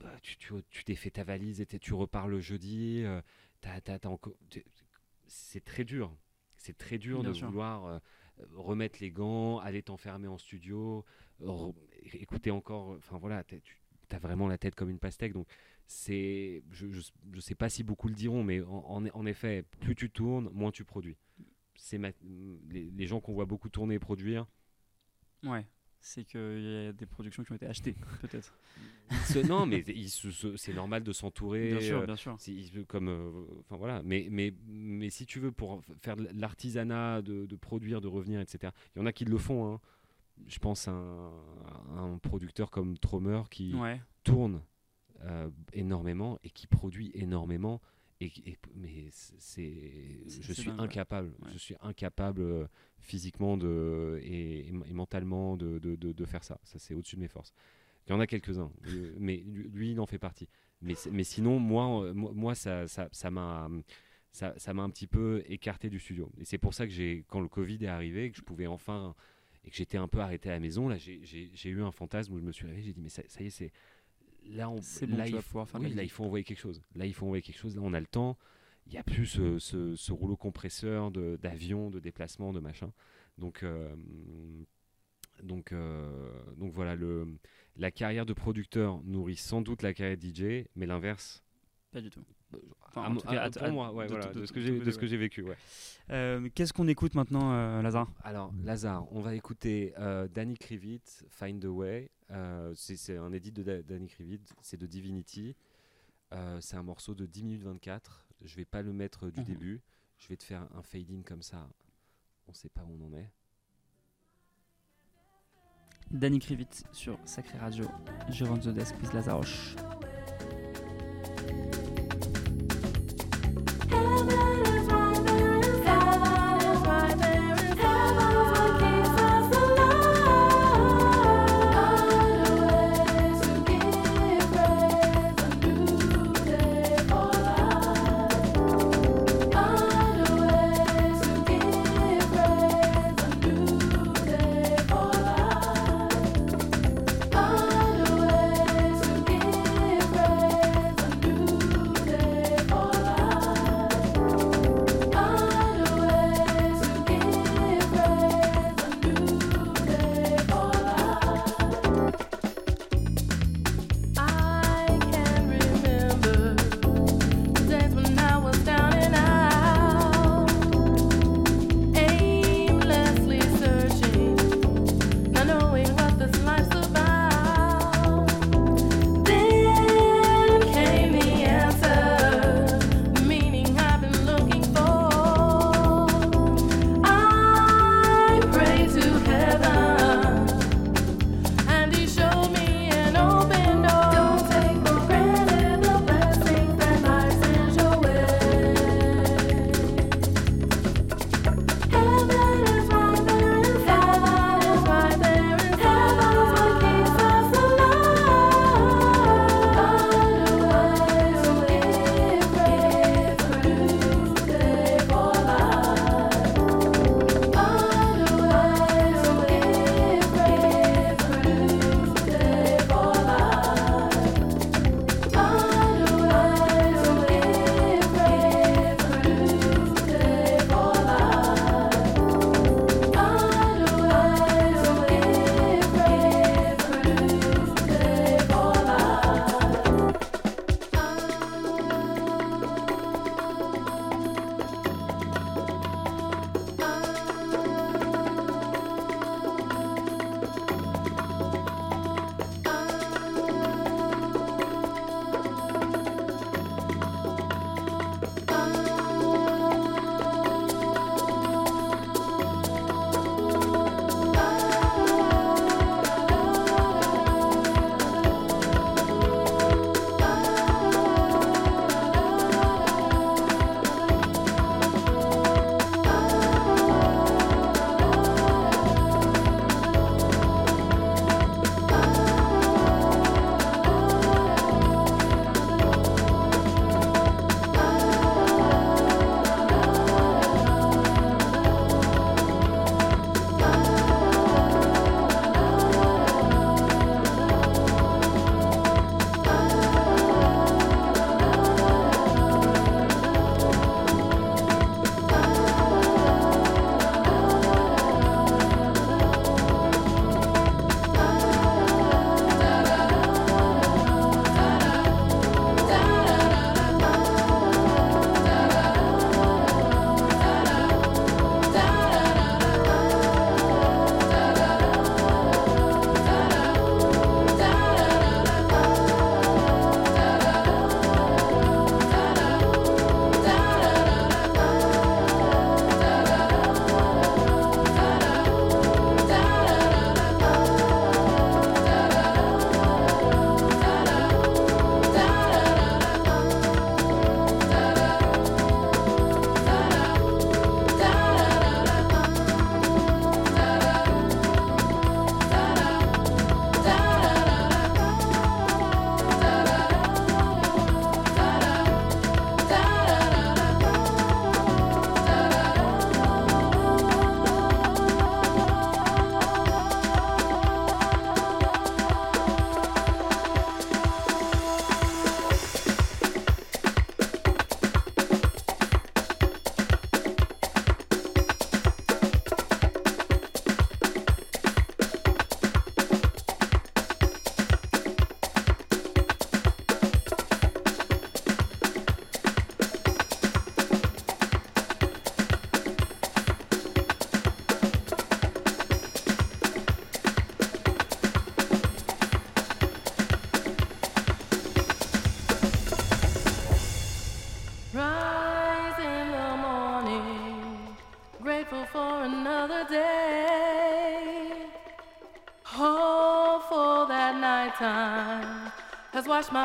bah, tu, tu, tu t'es fait ta valise et tu repars le jeudi. euh, t'as- c'est très dur. C'est très dur Bien de sûr. vouloir euh, remettre les gants, aller t'enfermer en studio, écouter encore. Enfin voilà, tu as vraiment la tête comme une pastèque. Donc c'est, je, je sais pas si beaucoup le diront, mais en, en, effet, plus tu tournes, moins tu produis. C'est les, les gens qu'on voit beaucoup tourner et produire, Ouais, c'est qu'il y a des productions qui ont été achetées, peut-être. Non, mais c'est normal de s'entourer. Bien sûr, euh, bien sûr. comme, euh, enfin voilà. Mais, mais, mais si tu veux pour faire de l'artisanat, de, de produire, de revenir, etc. Il y en a qui le font. hein. Je pense à un, à un producteur comme Tromer qui Ouais, tourne euh, énormément et qui produit énormément. Et, et- mais c'est, je suis dingue, incapable. Ouais. Je suis incapable physiquement de, et, et mentalement de, de, de- de faire ça. Ça c'est au-dessus de mes forces. Il y en a quelques-uns, euh, mais lui, il en fait partie. Mais, sinon, moi, euh, moi, moi, ça, ça, m'a, ça, ça m'a un petit peu écarté du studio. Et c'est pour ça que j'ai, quand le Covid est arrivé, que je pouvais enfin et que j'étais un peu arrêté à la maison, là, j'ai, eu un fantasme où je me suis réveillé, j'ai dit mais ça, ça y est, c'est là, on, c'est bon, là, tu il vas faut- pouvoir faire oui, ta là, il musique. faut envoyer quelque chose. Là, il faut envoyer quelque chose. Là, on a le temps. Il n'y a plus ce, ce- ce rouleau compresseur de- d'avion, de, déplacement, de machin. Donc, euh, donc, euh, donc voilà, le, la carrière de producteur nourrit sans doute la carrière de DJ, mais l'inverse. Pas du tout. Enfin, à en mon- tout cas, à- pour à- moi, ouais, de- voilà, de- de, ce de- que de- j'ai de- de ce que j'ai vécu. Ouais. Euh, Qu'est-ce qu'on écoute maintenant, euh, Lazare? Alors, Lazare, on va écouter euh, Danny Krivit, Find a Way. Euh, c'est un edit de Da- Danny Krivit, c'est de Divinity. Euh, c'est un morceau de 10 minutes 24. Je vais pas le mettre du Mhm. début. Je vais te faire un fade-in comme ça. On sait pas où on en est. Danny Krivit sur Sacré Radio. Je run the desk with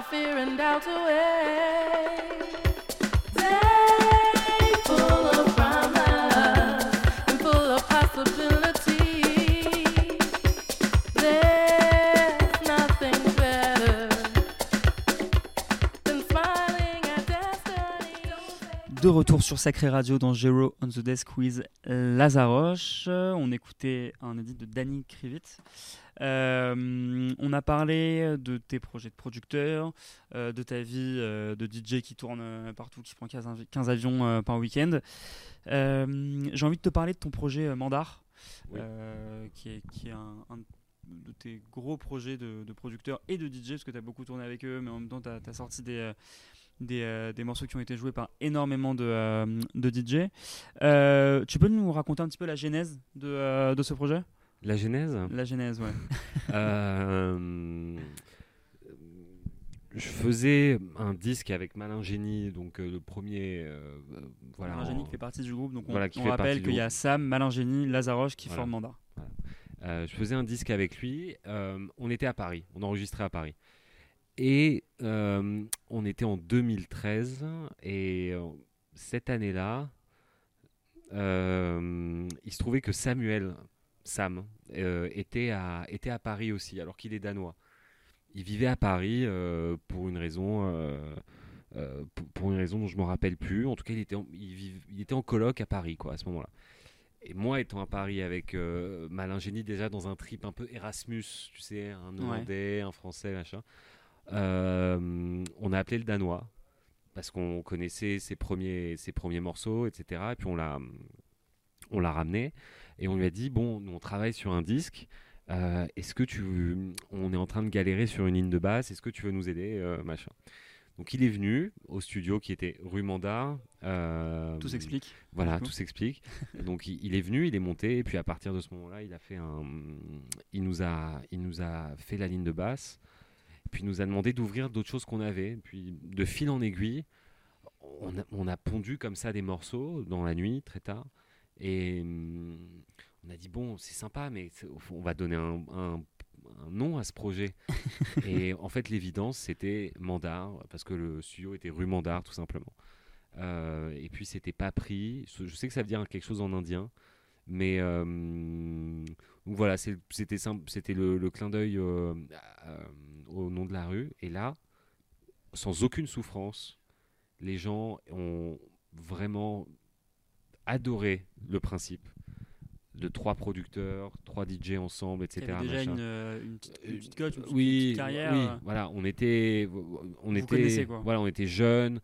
fear and doubt away. De retour sur Sacré Radio dans Zero on the Desk with Lazaroche. On écoutait un edit de Danny Krivit. Euh, on a parlé de tes projets de producteur, euh, de ta vie euh, de DJ qui tourne partout, qui prend 15, avi- 15 avions par week-end. J'ai envie de te parler de ton projet Mandar, Oui. qui est, qui est un, un de tes gros projets de, de producteur et de DJ, parce que tu as beaucoup tourné avec eux, mais en même temps, tu as, sorti des, des, euh, des morceaux qui ont été joués par énormément de, euh, de DJ. Euh, tu peux nous raconter un petit peu la genèse de, de ce projet? La genèse? La genèse, ouais. Euh, je faisais un disque avec Malin Génie, donc euh, le premier. euh, euh, voilà, Malin Génie qui fait partie du groupe, donc on, Voilà, rappelle qu'il y a. Sam, Malin Génie, Lazaroche qui Voilà. forment Mandar. Euh, je faisais un disque avec lui. euh, on était à Paris, on enregistrait à Paris. Et euh, on était en 2013. Et euh, cette année-là, euh, il se trouvait que Samuel, Sam, euh, était, à, était à Paris aussi, alors qu'il est danois. Il vivait à Paris euh, pour une raison. euh, pour, pour une raison dont je me rappelle plus. En tout cas, il était en, il il était en coloc à Paris, quoi, à ce moment-là. Et moi, étant à Paris avec euh, Malin Génie, déjà dans un trip un peu Erasmus, tu sais, un Hollandais, un Français, machin, on a appelé le Danois parce qu'on connaissait ses premiers, ses premiers morceaux, etc. Et puis on l'a, on l'a ramené et on lui a dit bon, nous on travaille sur un disque. euh, est-ce que tu, on est en train de galérer sur une ligne de basse? Est-ce que tu veux nous aider, euh, machin. Donc il est venu au studio qui était rue Mandar. euh, Tout s'explique. voilà, coup. tout s'explique. Donc il, il est venu, il est monté, et puis à partir de ce moment-là, il a fait un, il nous a, il nous a fait la ligne de basse, puis il nous a demandé d'ouvrir d'autres choses qu'on avait, puis de fil en aiguille, on a, on a pondu comme ça des morceaux dans la nuit très tard, et hum, on a dit bon, c'est sympa, mais on va donner un, un- un nom à ce projet. et en fait, l'évidence, c'était Mandar, parce que le studio était rue Mandar, tout simplement. Euh, et puis c'était pas pris. Je sais que ça veut dire quelque chose en indien, mais euh, donc voilà, c'était simple, c'était le, le clin d'œil euh, euh, au nom de la rue. Et là, sans aucune souffrance, les gens ont vraiment adoré le principe de trois producteurs, trois DJ ensemble, Il y etc. avait déjà une, une petite, une petite cote, une petite, oui, une petite carrière. oui, euh, voilà, on était, on Vous était, quoi. voilà, on était jeunes,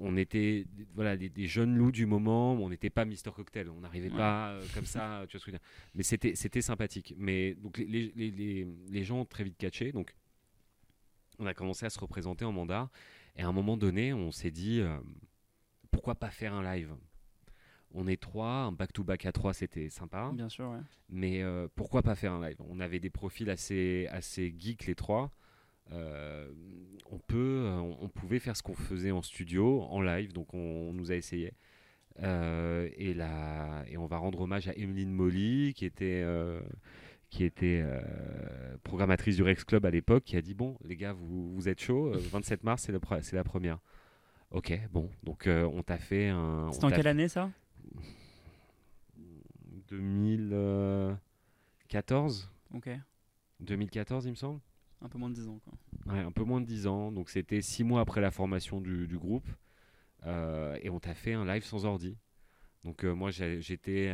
on était, voilà, des, des jeunes loups du moment, on n'était pas Mister Cocktail, on n'arrivait Ouais. pas euh, comme ça, tu vois ce que je veux dire. Mais c'était, c'était sympathique. Mais donc les, les, les, les- les gens ont très vite catché, donc on a commencé à se représenter en mandat, et à un moment donné, on s'est dit, euh, pourquoi pas faire un live? On est trois, un back-to-back à trois, c'était sympa. Bien sûr, ouais. Mais euh, pourquoi pas faire un live? On avait des profils assez, assez geeks les trois. Euh, on peut, on, on pouvait faire ce qu'on faisait en studio, en live, donc on, on nous a essayé. Euh, et, là, et on va rendre hommage à Emeline Molly, qui était, qui était programmatrice du Rex Club à l'époque, qui a dit Bon, les gars, vous, vous êtes chauds, euh, 27 mars, c'est, la première. Ok, bon, donc euh, on t'a fait un. C'était en quelle année ça? 2014 Ok. 2014 il me semble Un peu moins de 10 ans. Quoi. Ouais, un peu moins de 10 ans donc c'était 6 mois après la formation du, du groupe Euh, et on t'a fait un live sans ordi donc euh, moi j'étais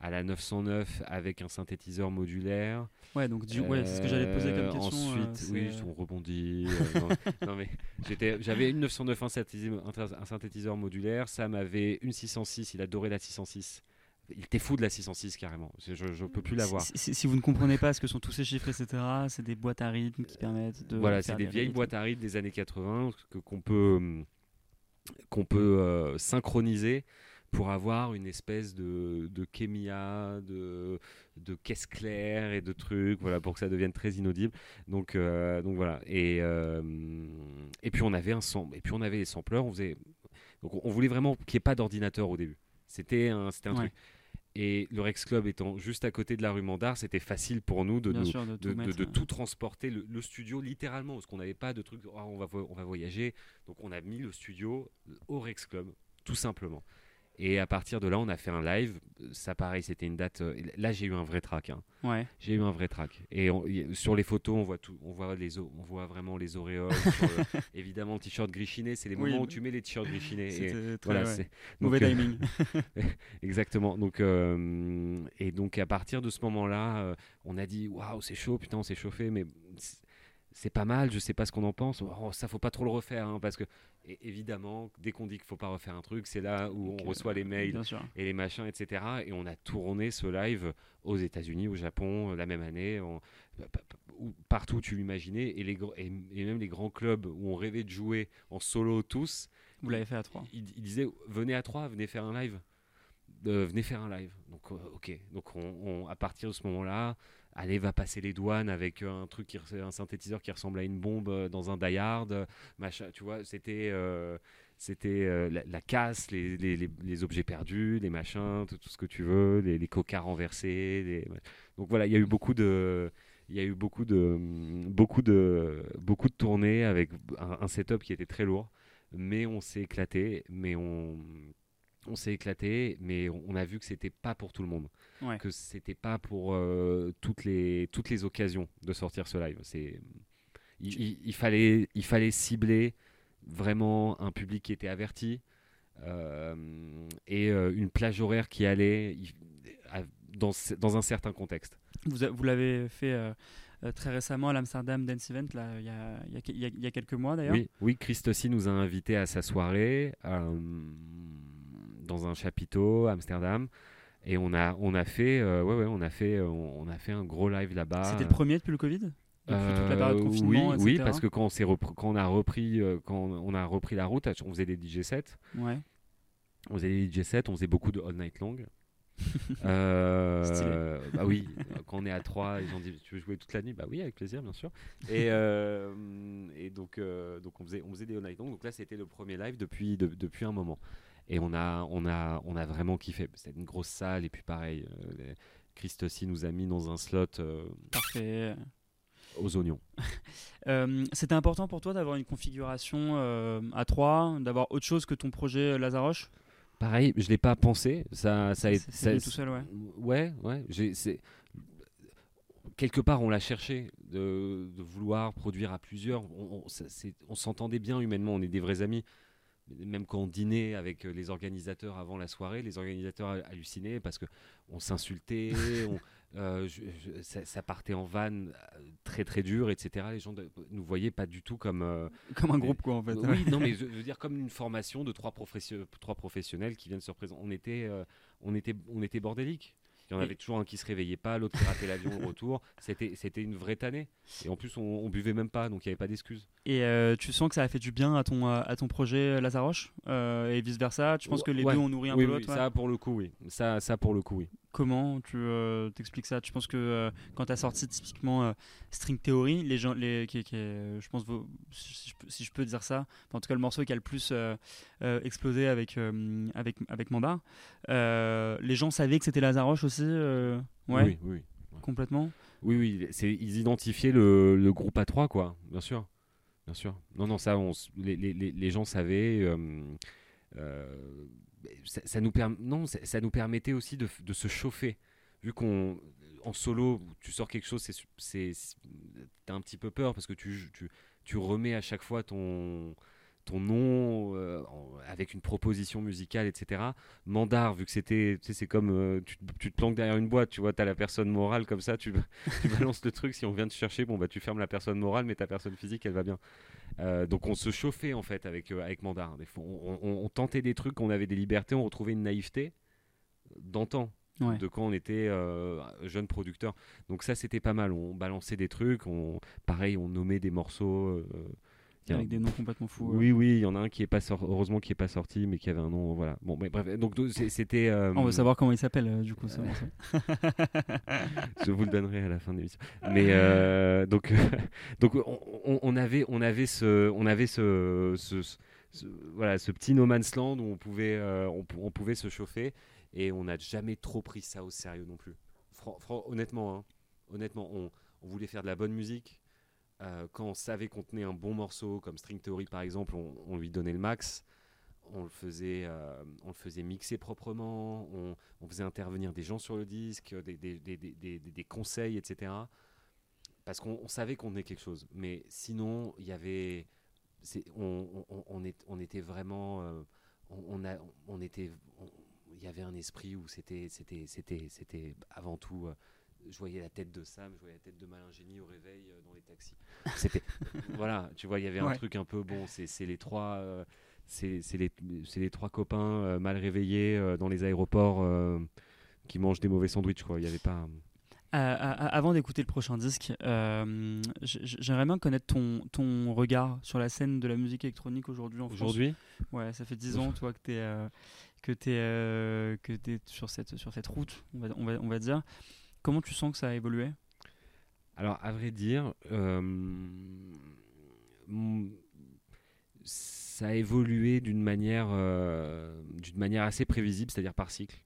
à, la 909 avec un synthétiseur modulaire Ouais, donc du, ouais, c'est ce que j'allais poser comme Euh, question. euh, Ensuite, c'est- oui, on rebondit. euh, non, non, mais j'étais, j'avais une 909 un synthétiseur, un synthétiseur modulaire. Sam avait une 606. Il adorait la 606. Il était fou de la 606 carrément. Je, je peux plus l'avoir. Si, si- si vous ne comprenez pas ce que sont tous ces chiffres, etc., c'est des boîtes à rythme qui permettent de. Voilà, c'est des vieilles rythmes. boîtes à rythme des années 80 que- qu'on peut, hum, qu'on peut euh, synchroniser pour avoir une espèce de, de kémia, de, de caisse claire et de trucs, voilà, pour que ça devienne très inaudible. Donc, euh, donc voilà. Et, euh, et puis on avait un et puis on avait les sampleurs. On faisait, donc on voulait vraiment qu'il n'y ait pas d'ordinateur au début. C'était un, c'était un Ouais. truc. Et le Rex Club étant juste à côté de la rue Mandar, c'était facile pour nous de sûr, tout de- mettre, de tout transporter, le, le studio littéralement, parce qu'on n'avait pas de truc, on, va, vo- on va voyager. Donc on a mis le studio au Rex Club, tout simplement. Et à partir de là, on a fait un live. Ça, pareil, c'était une date. euh, Là, j'ai eu un vrai track. hein. Ouais. J'ai eu un vrai track. Et on- y- sur les photos, on voit tout. On voit les, on voit vraiment les auréoles. le- évidemment, le t-shirt grichiné, c'est les Oui, moments où tu mets les t-shirts grichinés. C'était très voilà, ouais. mauvais euh, timing. Exactement. Donc, euh, et donc à partir de ce moment-là, euh, on a dit waouh, c'est chaud, putain, on s'est chauffé, mais c'est- c'est pas mal. Je sais pas ce qu'on en pense. Oh, ça faut pas trop le refaire, hein, parce que et évidemment, dès qu'on dit qu'il faut pas refaire un truc, c'est là où on reçoit les euh, mails et les machins, etc. Et on a tourné ce live aux États-Unis, au Japon, euh, la même année, où- partout où tu l'imaginais, et, les et, et même les grands clubs où on rêvait de jouer en solo tous. Vous l'avez fait à trois. Ils, ils disaient venez à trois, venez faire un live, Euh, venez faire un live. Donc euh, ok, donc on, on- à partir de ce moment-là, allez va passer les douanes avec euh, un truc qui un synthétiseur qui ressemble à une bombe euh, dans un die Hard, machin. Tu vois, c'était euh, c'était la, casse, les, les- les- objets perdus, les machins, tout, ce que tu veux, les, cocards renversés. Donc voilà, il y a eu beaucoup de il y a eu beaucoup de beaucoup de beaucoup de tournées avec un, un setup qui était très lourd, mais on s'est éclaté, mais on on s'est éclaté, mais on a vu que c'était pas pour tout le monde, Ouais. que c'était pas pour euh, toutes les toutes les occasions de sortir ce live. C'est il, il- il fallait il fallait cibler vraiment un public qui était averti euh, et euh, une plage horaire qui allait à- dans, dans un certain contexte. Vous, l'avez fait euh, très récemment à l'Amsterdam Dance Event, là, il y a, il y a- il y a- il y a quelques mois d'ailleurs. Oui, oui, Christossi nous a invités à sa soirée euh, dans un chapiteau à Amsterdam. Et on a, on a fait, euh, ouais, ouais, on a fait, euh, on, on a fait un gros live là-bas. C'était le premier depuis le Covid? La Euh, oui, etc. oui, parce que quand on s'est quand on a repris, quand on a repris la route, on faisait des DJ sets. Ouais. On faisait des DJ sets, on faisait beaucoup de all night long. Euh, bah oui, quand on est à 3, ils ont dit tu veux jouer toute la nuit? Bah oui, avec plaisir, bien sûr. Et, euh, et donc, euh, donc on, faisait, on faisait des all night long. Donc là, c'était le premier live depuis, de- depuis un moment. Et on a, on a, on a vraiment kiffé. C'était une grosse salle. Et puis pareil, euh, les- Christ aussi nous a mis dans un slot euh, Parfait. aux oignons. Euh, C'était important pour toi d'avoir une configuration euh, à 3, d'avoir autre chose que ton projet Lazaroche? Pareil, je l'ai pas pensé. Ça, ça, c'est ça- tout seul, ouais. Ouais, ouais. j'ai- c'est- Quelque part, on l'a cherché de, de vouloir produire à plusieurs. On, on- ça- c'est- on s'entendait bien humainement. On est des vrais amis. Même quand on dînait avec euh, les organisateurs avant la soirée, les organisateurs ha- hallucinaient parce que on s'insultait, on- euh, ça, ça partait en vanne euh, très très dur, etc. Les gens ne nous voyaient pas du tout comme euh, Comme un groupe, quoi, en fait. oui, non, mais je je veux dire comme une formation de trois, trois professionnels qui viennent se représenter. On était, on était, on était bordélique. Il y en avait toujours un qui se réveillait pas, l'autre qui ratait l'avion au retour. C'était, c'était une vraie tannée. Et en plus, on, on buvait même pas, donc il n'y avait pas d'excuses. Et euh, tu sens que ça a fait du bien à ton, à ton projet euh, Lazaroche euh, et vice versa. Tu penses que les Ouais. deux ont nourri un oui, peu oui, l'autre ouais? ça pour le coup, oui. Ça, ça pour le coup, oui. Comment tu euh, t'expliques ça? Tu penses que euh, quand tu as sorti typiquement euh, String Theory, les gens, les, qui, qui est, euh, je pense, vos- si je, peux, si je peux dire ça, enfin, en tout cas le morceau qui a le plus explosé avec, avec, avec euh, les gens savaient que c'était Lazaroche aussi Ouais, Oui, oui. complètement? Oui, oui, ils identifiaient le, le groupe A3, quoi, bien sûr. Bien sûr. Non, non, ça, on, les- les- les gens savaient. Euh, euh, ça, nous non, ça, nous permettait aussi de, de se chauffer. Vu qu'on. En solo, tu sors quelque chose, c'est- t'as un petit peu peur parce que tu, tu, tu remets à chaque fois ton, ton nom euh, avec une proposition musicale, etc. Mandar, vu que c'était, tu sais, c'est comme euh, tu, te- tu te planques derrière une boîte, tu vois, t'as la personne morale comme ça, tu, tu balances le truc. Si on vient te chercher, bon bah tu fermes la personne morale, mais ta personne physique, elle va bien. Euh, donc on se chauffait en fait avec avec Mandar. Des fois, on, on- on tentait des trucs, on avait des libertés, on retrouvait une naïveté d'antan. Ouais. De quand on était euh, jeune producteur. Donc ça c'était pas mal. On balançait des trucs, on, pareil, on nommait des morceaux. euh, Avec des noms complètement fous. oui, oui, il y en a un qui est pas sorti, heureusement qui est pas sorti, mais qui avait un nom, voilà. Bon, mais bref, donc c'était. euh, On veut savoir comment il s'appelle euh, du coup. morceau. je vous le donnerai à la fin de l'émission. Mais euh, donc, donc on, avait, on avait ce, on avait ce, ce- ce- ce- voilà, ce petit no man's land où on pouvait, on, pou- on pouvait se chauffer. et on n'a jamais trop pris ça au sérieux non plus. Honnêtement, hein, honnêtement, on, on voulait faire de la bonne musique. Euh, quand on savait qu'on tenait un bon morceau, comme String Theory par exemple, on, lui donnait le max. On le faisait, euh, on le faisait mixer proprement. On, faisait intervenir des gens sur le disque, des, conseils, etc. Parce qu'on on savait qu'on tenait quelque chose. Mais sinon, il y avait, on, était vraiment, euh, on, était, il y avait un esprit où c'était avant tout. Je voyais la tête de Sam, je voyais la tête de Malin Génie au réveil euh, dans les taxis. C'était, voilà, tu vois, il y avait un Ouais. truc un peu bon. C'est, c'est les trois, euh, c'est, c'est les, c'est les trois copains euh, mal réveillés euh, dans les aéroports euh, qui mangent des mauvais sandwichs, quoi. Il y avait pas. Avant d'écouter le prochain disque, euh, j'aimerais bien connaître ton, ton regard sur la scène de la musique électronique aujourd'hui en France. Aujourd'hui, Ouais, ça fait 10 ans, toi, que tu es, que t'es, euh, que t'es sur, cette, sur cette route, on va, on, va, on va dire. Comment tu sens que ça a évolué? Alors, à vrai dire, euh, mm, ça a évolué d'une manière, euh, d'une manière assez prévisible, c'est-à-dire par cycle.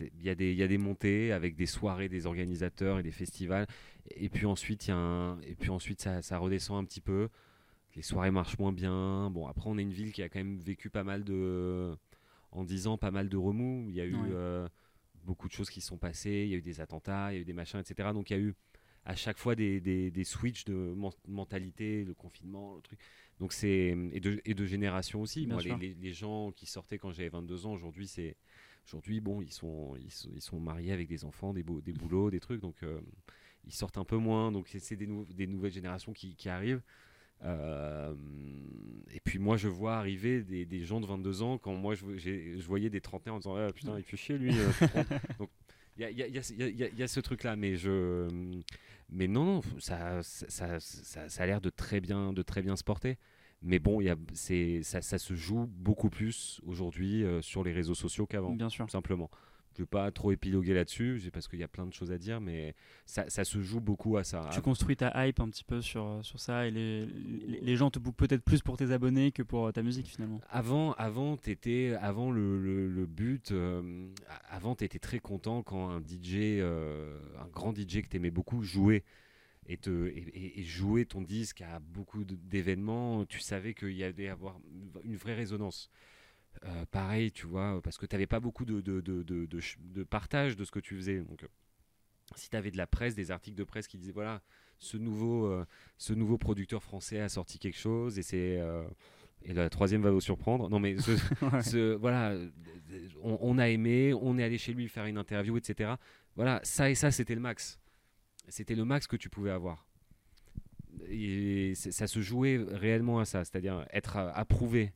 Il y, a des- il y a des montées avec des soirées des organisateurs et des festivals, et puis ensuite, y a un- et puis ensuite ça, ça redescend un petit peu. Les soirées marchent moins bien. Bon, après, on est une ville qui a quand même vécu pas mal de, en 10 ans, pas mal de remous. Il y a eu Ouais. euh, beaucoup de choses qui se sont passées. Il y a eu des attentats, il y a eu des machins, etc. Donc il y a eu à chaque fois des, des, des switches de men- mentalité, le confinement, le truc. Donc c'est et de, et de génération aussi. Moi, les, les- les gens qui sortaient quand j'avais 22 ans, aujourd'hui, c'est aujourd'hui bon, ils sont, ils sont ils sont mariés avec des enfants, des, des boulots, des trucs. Donc euh, ils sortent un peu moins. Donc c'est- c'est des, nou- des nouvelles générations qui, qui arrivent. Euh, et puis moi je vois arriver des, des gens de 22 ans quand moi je, je voyais des trentenaires en disant ah, putain il fait chier lui euh, donc il y y y y a- ce truc là mais je mais non non ça ça, ça, a l'air de très bien de très bien se porter. Mais bon y a ça, ça se joue beaucoup plus aujourd'hui euh, sur les réseaux sociaux qu'avant Bien sûr. simplement je vais pas trop épiloguer là-dessus parce qu'il y a plein de choses à dire mais ça, ça se joue beaucoup à ça Tu construis ta hype un petit peu sur, sur ça et les, les, les gens te bookent peut-être plus pour tes abonnés que pour ta musique finalement. Avant, avant, t'étais, avant le, le, le but, euh, avant, t'étais très content quand un DJ, euh, un grand DJ que t'aimais beaucoup jouait et, te, et, et- ton disque à beaucoup d'événements. Tu savais qu'il y allait avoir une vraie résonance. Euh, pareil, tu vois, parce que t'avais pas beaucoup de, de, de, de, partage de ce que tu faisais. Donc, euh, si tu avais de la presse, des articles de presse qui disaient voilà, ce nouveau, euh, ce nouveau producteur français a sorti quelque chose et c'est. euh, et la troisième va vous surprendre. Non, mais ce, Ouais. ce- voilà, on, on a aimé, on est allé chez lui faire une interview, etc. Voilà, ça et ça, c'était le max. C'était le max que tu pouvais avoir. Et ça se jouait réellement à ça, c'est-à-dire être approuvé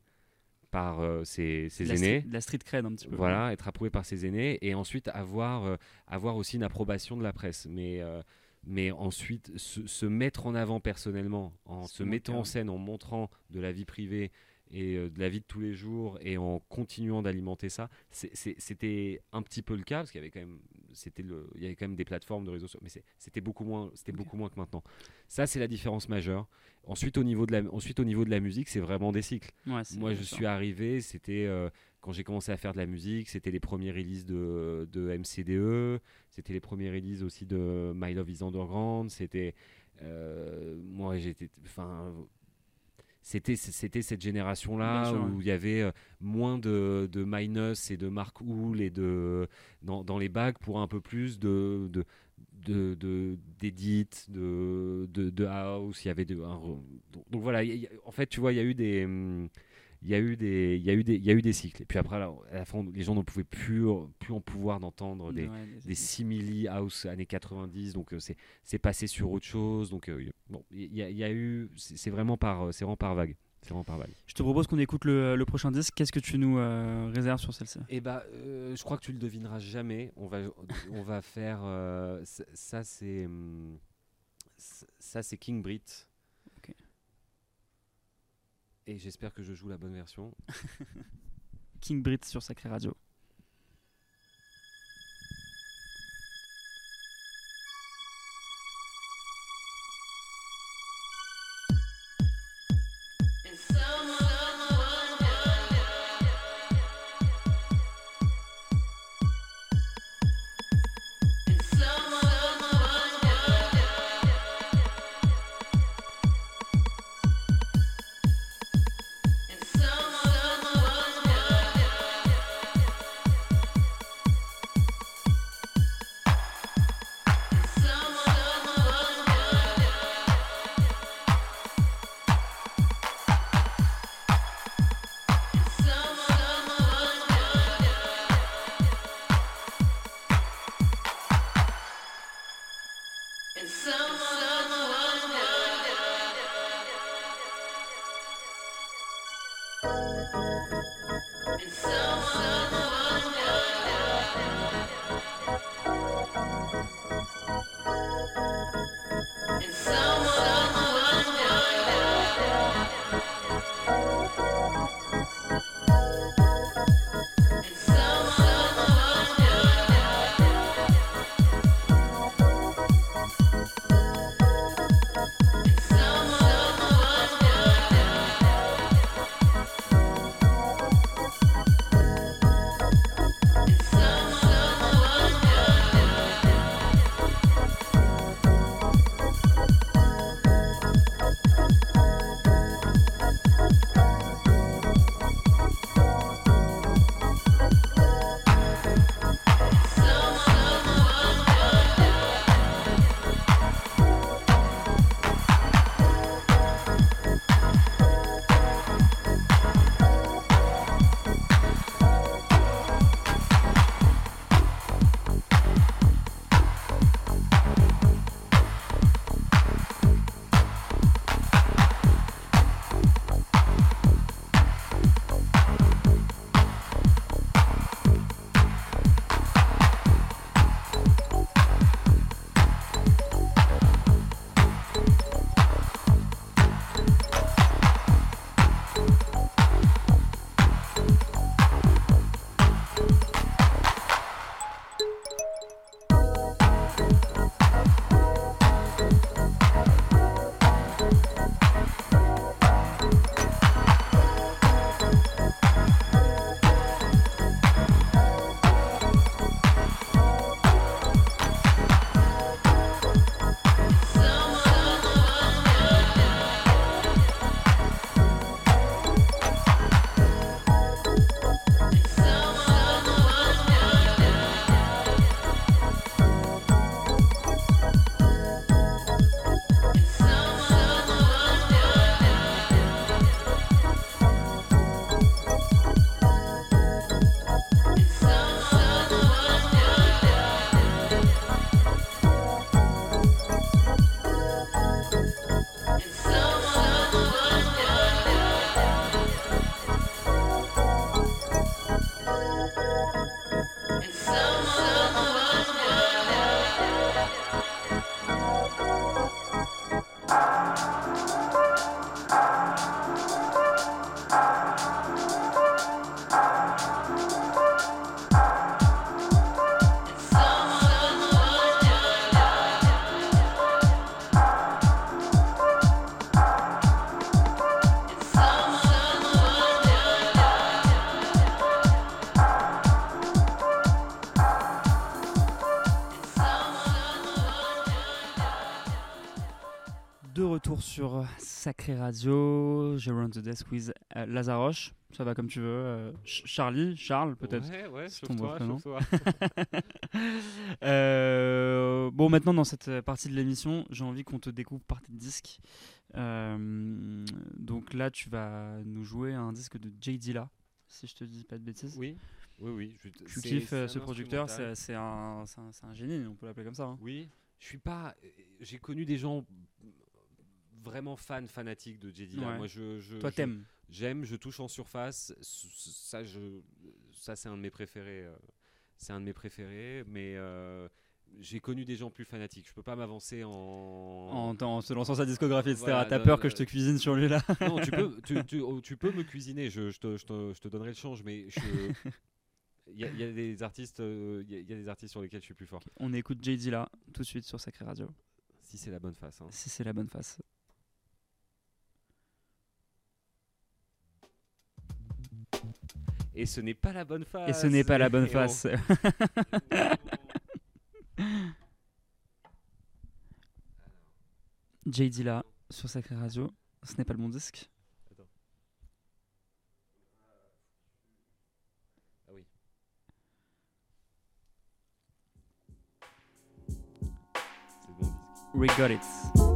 par euh, ses, la aînés. la street cred un petit peu. Voilà, être approuvé par ses aînés et ensuite avoir, euh, avoir aussi une approbation de la presse. Mais, euh, mais ensuite, se, se mettre en avant personnellement, en se mettant cas. en scène, en montrant de la vie privée et euh, de la vie de tous les jours et en continuant d'alimenter ça, c'était un petit peu le cas parce qu'il y avait quand même, c'était le, il y avait quand même des plateformes de réseaux sociaux, mais c'était beaucoup moins, c'était beaucoup moins que maintenant. Ça, c'est la différence majeure. Ensuite, au niveau de la, ensuite, au niveau de la musique, c'est vraiment des cycles. Ouais, Moi, je suis arrivé, c'était euh, quand j'ai commencé à faire de la musique, c'était les premiers releases de, de MCDE, c'était les premiers releases aussi de My Love is Underground, c'était. euh, moi, j'étais. Enfin. C'était, c'était cette génération-là Bien sûr, où il y avait euh, moins de, de Minus et de Mark Hool et de, dans, dans les bacs pour un peu plus de, de, de, de- d'edit, de, de, de house. Il y avait de, un donc, donc voilà, y y en fait, tu vois, il y a eu des. Il y, a eu des, il, y a eu des, il y a eu des cycles. Et puis après, là, à la fin, les gens ne pouvaient plus, plus en pouvoir d'entendre des, Ouais, des simili house années 90 donc euh, c'est c'est passé sur autre chose. Donc euh, bon il y, a- il y a eu c'est vraiment par euh, c'est vraiment par vague. C'est vraiment par vague. Je te propose qu'on écoute le, le prochain disque. Qu'est-ce que tu nous euh, réserves sur celle-ci? Et bah euh, je crois que tu le devineras jamais. On va on va faire euh, ça c'est hum, ça c'est King Brit. Et j'espère que je joue la bonne version King Brit sur Sacré Radio. Sur Sacré Radio, je run the desk with euh, Lazaroche, ça va comme tu veux. euh, Ch- Charlie, Charles peut-être. Ouais, chauffe-toi, prénom. chauffe-toi. Euh, bon, maintenant dans cette partie de l'émission, j'ai envie qu'on te découpe par tes disques. Donc là, tu vas nous jouer un disque de Jay Dilla, si je te dis pas de bêtises. Oui, oui, oui. je- Tu kiffes ce producteur, c'est un, un, un génie, on peut l'appeler comme ça. hein. Oui, je suis pas. J'ai connu des gens vraiment fans, fanatiques de Dilla. Ouais. Moi, je, je- Toi, t'aimes. J'aime, je touche en surface. Ça, je, ça c'est un de mes préférés. euh, C'est un de mes préférés, mais euh, j'ai connu des gens plus fanatiques. Je peux pas m'avancer en. En, en se lançant sa discographie, etc. Voilà, T'as peur que je te cuisine sur lui là Non, tu peux, tu, tu- oh, tu peux me cuisiner. Je, je te, je te- je te donnerai le change, mais. Il y, a- il y a des artistes, euh, il y a- il y a des artistes sur lesquels je suis plus fort. On écoute Jay Dilla tout de suite sur Sacré Radio, Si c'est la bonne face. hein. si c'est la bonne face. Et ce n'est pas la bonne face. Et ce n'est pas la bonne face. Jay Dilla sur Sacré Radio, ce n'est pas le bon disque. Ah oui. C'est le bon disque. We got it.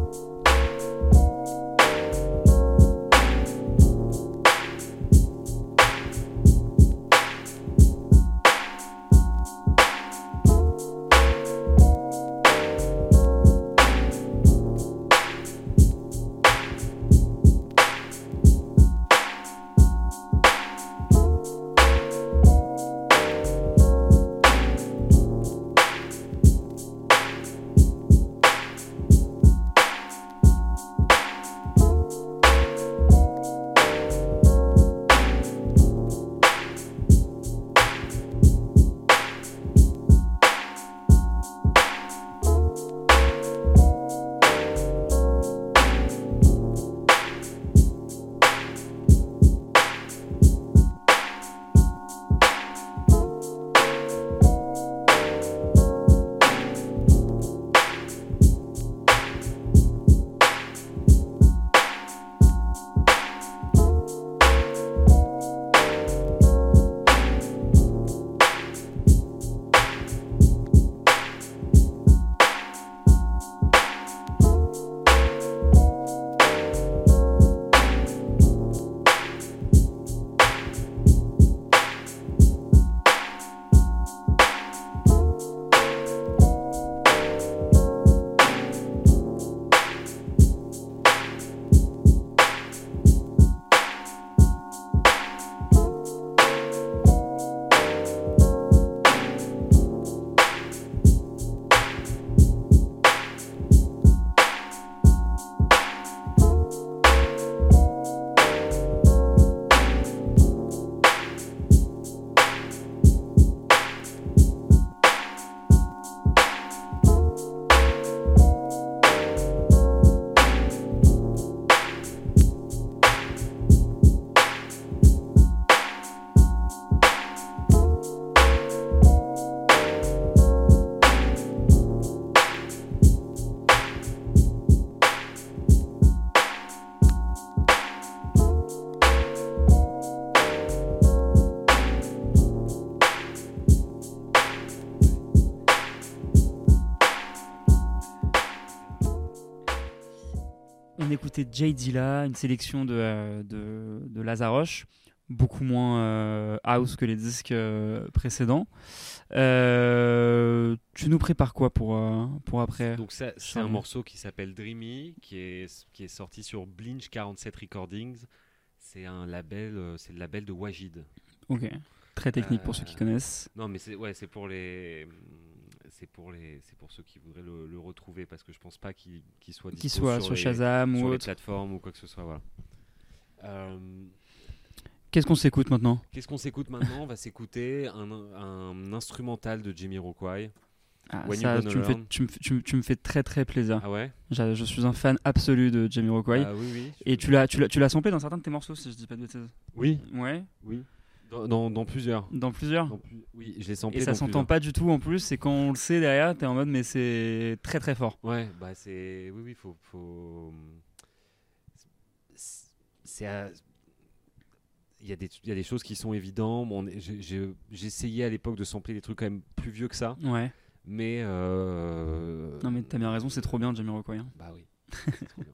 Écouté Jay Dilla, une sélection de, euh, de, de Lazaroche, beaucoup moins euh, house que les disques euh, précédents. Euh, tu nous prépares quoi pour, pour après Donc ça, c'est un morceau qui s'appelle Dreamy, qui est, qui est sorti sur Blinch 47 Recordings. C'est un label, c'est le label de Wajid. Ok. Très technique pour ceux qui connaissent. Non, mais c'est ouais, c'est pour les, c'est pour les, c'est pour ceux qui voudraient le, le retrouver parce que je pense pas qu'il qu'il soit dispo soit sur, sur les, Shazam sur ou les autre. plateformes ou quoi que ce soit. Voilà. Euh, Qu'est-ce qu'on s'écoute maintenant? Qu'est-ce qu'on s'écoute maintenant? On va s'écouter un, un instrumental de Jamiroquai. Ah, When You ça, tu, me fais, tu, me, tu me- tu me fais très très plaisir. Ah ouais? Je suis un fan absolu de Jamiroquai. Ah oui, oui. Et tu l'as, tu l'as, tu l'as samplé dans certains de tes morceaux, si je dis pas de bêtises. Oui, Ouais, oui. Dans, dans, dans plusieurs. dans plusieurs. Dans plus- Oui, je l'ai samplé. Et ça s'entend pas du tout en plus, et quand on le sait derrière, t'es en mode mais c'est très très fort. Ouais, bah c'est. Oui, oui, faut. faut... c'est- à- Il y, a des, il y a des choses qui sont évidentes. Bon, j'ai- essayé à l'époque de sampler des trucs quand même plus vieux que ça, Ouais. mais. euh, Non mais t'as bien raison, c'est trop bien Jamiroquai. hein. Bah oui. c'est trop bien.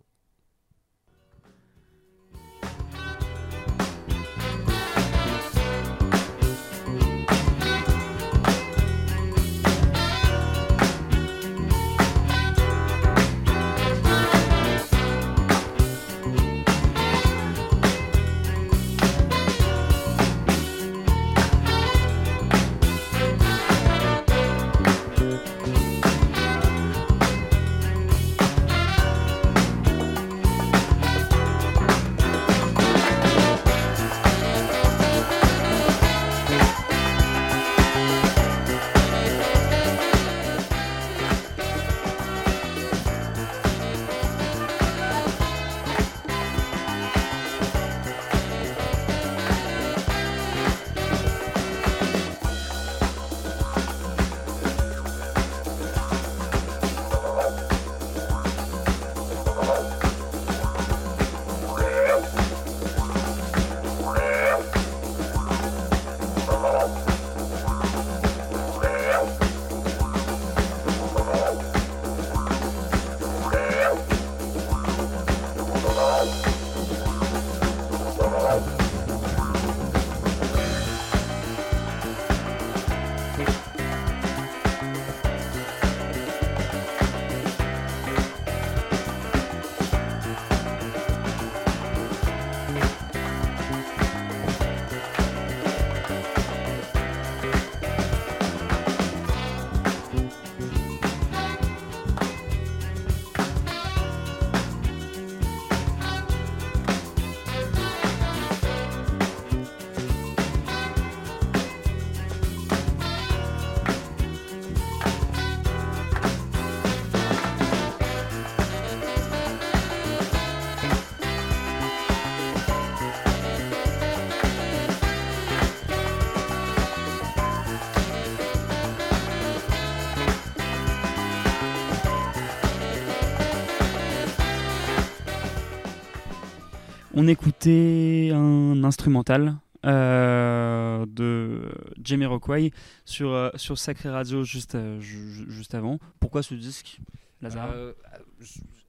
Un instrumental euh, de Jamiroquai sur, euh, sur Sacré Radio juste, euh, ju- ju- juste avant. Pourquoi ce disque Lazare? Euh,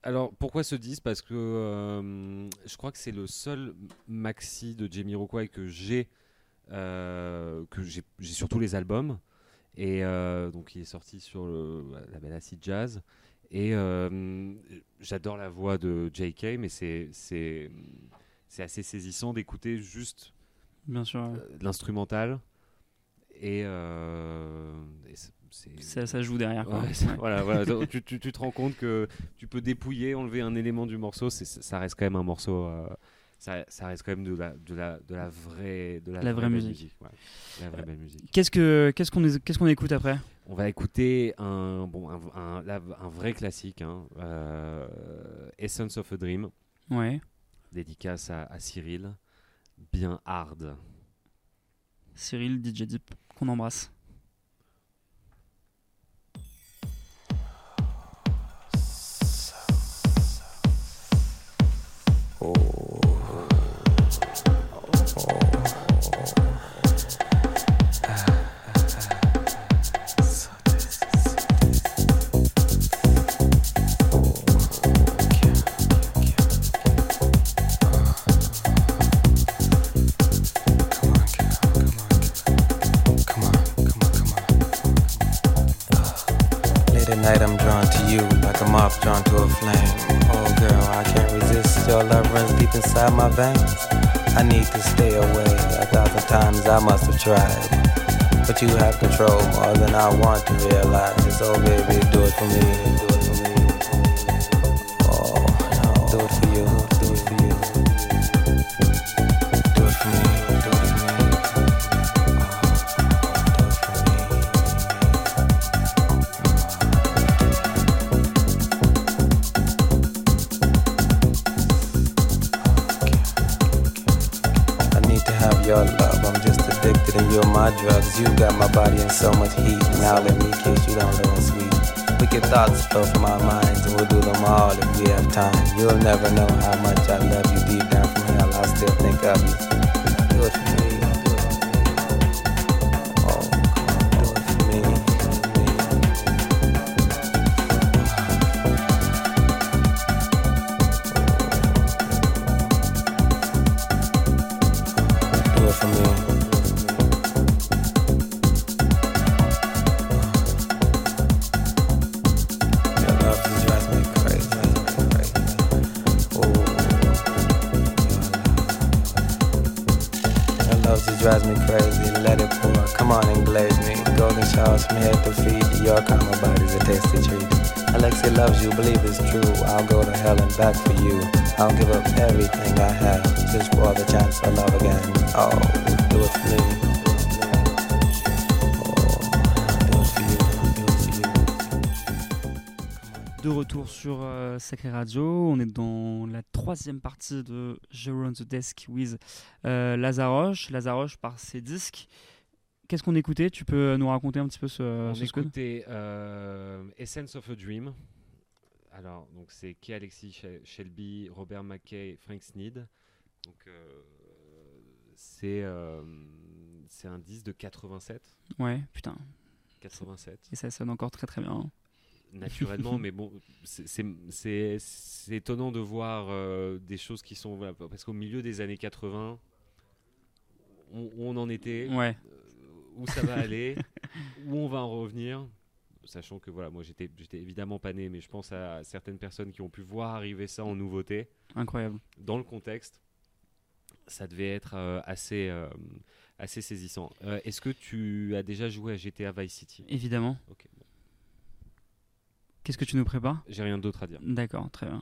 alors pourquoi ce disque? Parce que je crois que c'est le seul maxi de Jamiroquai que j'ai, que j'ai sur tous les albums, et donc il est sorti sur le label Acid Jazz. Et j'adore la voix de J.K., mais c'est c'est assez saisissant d'écouter juste Bien sûr. ouais. euh, l'instrumental et, euh, et c'est- Ça, ça joue derrière. quoi. Ouais. Voilà, voilà. Tu, tu- tu te rends compte que tu peux dépouiller, enlever un élément du morceau, c'est- ça reste quand même un morceau. euh, ça, ça reste quand même de la, de la, de la vraie, de la, La vraie belle musique. ouais. La vraie belle musique. Qu'est-ce que qu'est-ce qu'on est- qu'est-ce qu'on écoute après? On va écouter un, bon, un, un- un vrai classique, hein, euh, Essence of a Dream, Ouais. Dédicace à, à Cyril, bien hard. Cyril DJ Deep qu'on embrasse. Thank inside my veins. I need to stay away. A thousand times I must have tried. But you have control more than I want to realize. Oh baby. Do it for me. My drugs. You got my body in so much heat. Now let me kiss you down low sweet. Wicked thoughts flow from our minds and we'll do them all if we have time. You'll never know how much I love you deep down from hell. I still think of you. Alexia loves you, believe it's true. I'll go to hell and back for you. I'll give up everything I have just for the chance to love again. Oh, do it for me. Do it for you. Do it for you. De retour sur euh, Sacré Radio, on est dans la troisième partie de Je Run the Desk with euh, Lazaroche. Lazaroche par ses disques. Qu'est-ce qu'on écoutait? Tu peux nous raconter un petit peu ce, On ce écoutait euh, Essence of a Dream. Alors, donc c'est Kay Alexis Shel- Shelby, Robert McKay, Frank Sneed. Donc, euh, c'est euh, c'est un disque de 87. Ouais, putain. 87. Et ça sonne encore très très bien. naturellement, mais bon, c'est- étonnant de voir euh, des choses qui sont. voilà, parce qu'au milieu des années 80, on, où on en était, Ouais, où ça va aller, où on va en revenir. Sachant que voilà, moi j'étais j'étais évidemment pas né, mais je pense à certaines personnes qui ont pu voir arriver ça en nouveauté. incroyable. Dans le contexte, ça devait être euh, assez, euh, assez saisissant. Euh, Est-ce que tu as déjà joué à GTA Vice City? Évidemment. Bon. Qu'est-ce que tu nous prépares? J'ai rien d'autre à dire. D'accord, très bien.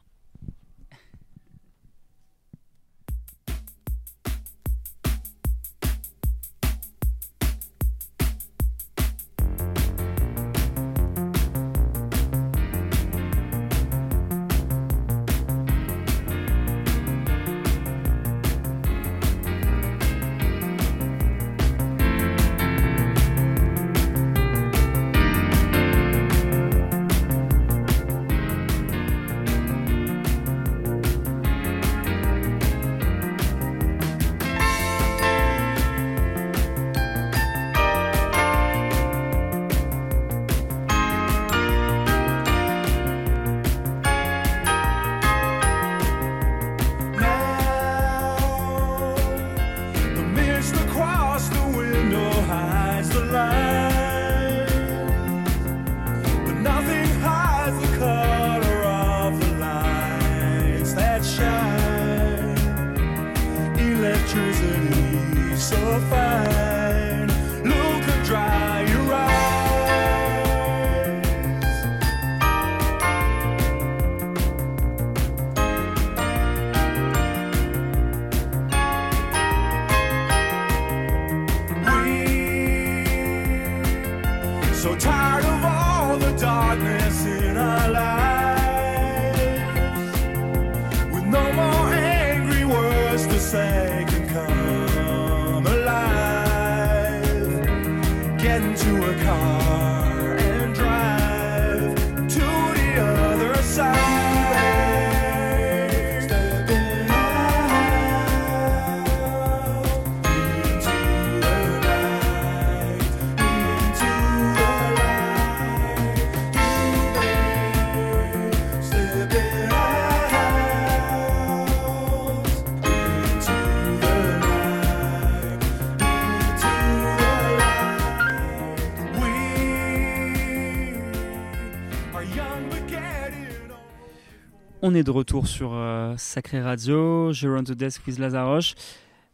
On est de retour sur euh, Sacré Radio, Je Run the Desk with Lazaroche.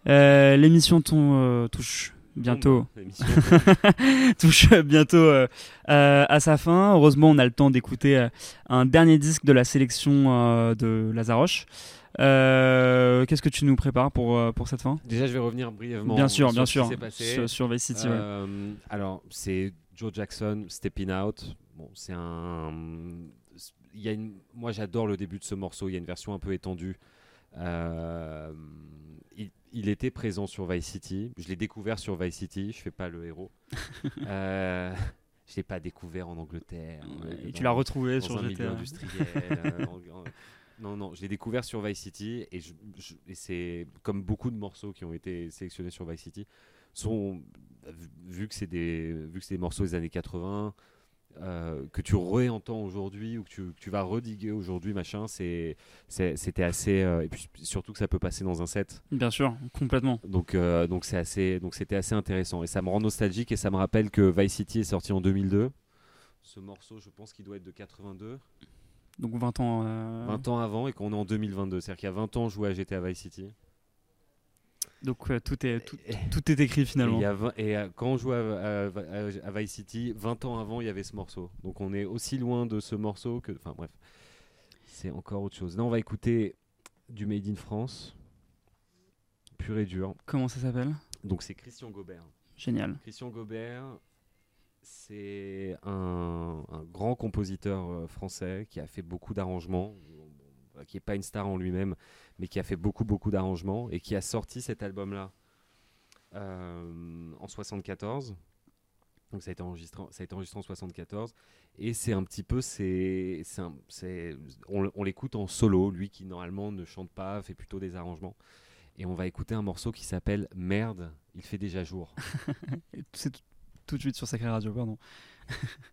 Euh, L'émission euh, touche bientôt, touche bientôt euh, euh, à sa fin. Heureusement, on a le temps d'écouter un dernier disque de la sélection de Lazaroche. Euh, Qu'est-ce que tu nous prépares pour, pour cette fin? Déjà, je vais revenir brièvement Bien sûr, sur bien ce qui sûr. s'est passé. Sur, Vice City, ouais. Alors, c'est Joe Jackson, Stepping Out. Bon, c'est un. Il y a une... Moi, j'adore le début de ce morceau. Il y a une version un peu étendue. Euh, Il, il était présent sur Vice City. Je l'ai découvert sur Vice City. Je fais pas le héros. euh... Je l'ai pas découvert en Angleterre. Et dans- tu l'as retrouvé dans sur un GTA. industriel. euh, en- en- Non, non, je l'ai découvert sur Vice City et, c'est comme beaucoup de morceaux qui ont été sélectionnés sur Vice City sont vu- vu que c'est des vu que c'est des morceaux des années 80 euh, que tu réentends aujourd'hui ou que tu, que tu vas rediguer aujourd'hui machin c'est c'était assez euh, et puis surtout que ça peut passer dans un set Bien sûr, complètement. donc euh, donc c'est assez donc c'était assez intéressant et ça me rend nostalgique et ça me rappelle que Vice City est sorti en 2002 ce morceau je pense qu'il doit être de 82 Donc 20 ans. euh, 20 ans avant et qu'on est en 2022. C'est-à-dire qu'il y a 20 ans, je jouais à GTA Vice City. Donc ouais, tout, est, tout, Et, tout est écrit finalement. y a et, euh, quand on jouait à, à- à Vice City, 20 ans avant, il y avait ce morceau. Donc on est aussi loin de ce morceau que. Enfin bref, c'est encore autre chose. Là, on va écouter du Made in France, pur et dur. Comment ça s'appelle? Donc c'est Christian Gobert. Génial. Christian Gobert, c'est un, un grand compositeur euh, français qui a fait beaucoup d'arrangements, euh, qui n'est pas une star en lui-même, mais qui a fait beaucoup, beaucoup d'arrangements et qui a sorti cet album-là euh, en 74. Donc ça a été enregistré, en- ça a été enregistré en 74 et c'est un petit peu c'est on, on l'écoute en solo lui qui normalement ne chante pas fait plutôt des arrangements et on va écouter un morceau qui s'appelle Merde il fait déjà jour C'est tout de suite sur Sacré Radio, pardon.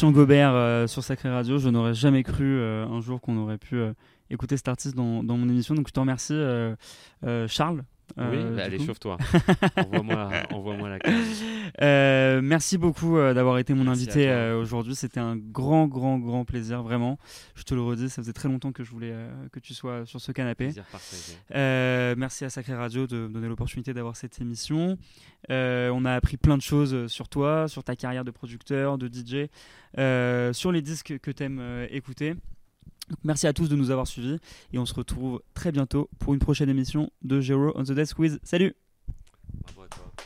Christian Gobert euh, sur Sacré Radio. Je n'aurais jamais cru euh, un jour qu'on aurait pu euh, écouter cet artiste dans, dans mon émission. Donc je te remercie, Charles. oui bah, allez chauffe-toi envoie-moi carte Euh, merci beaucoup euh, d'avoir été mon Merci invité euh, aujourd'hui. C'était un grand, grand, grand plaisir, vraiment. Je te le redis, ça faisait très longtemps que je voulais euh, que tu sois sur ce canapé. Euh, merci à Sacré Radio de me donner l'opportunité d'avoir cette émission. Euh, on a appris plein de choses sur toi, sur ta carrière de producteur, de DJ, euh, sur les disques que tu aimes écouter. Donc, merci à tous de nous avoir suivis et on se retrouve très bientôt pour une prochaine émission de Gero on the Desk Quiz. Salut.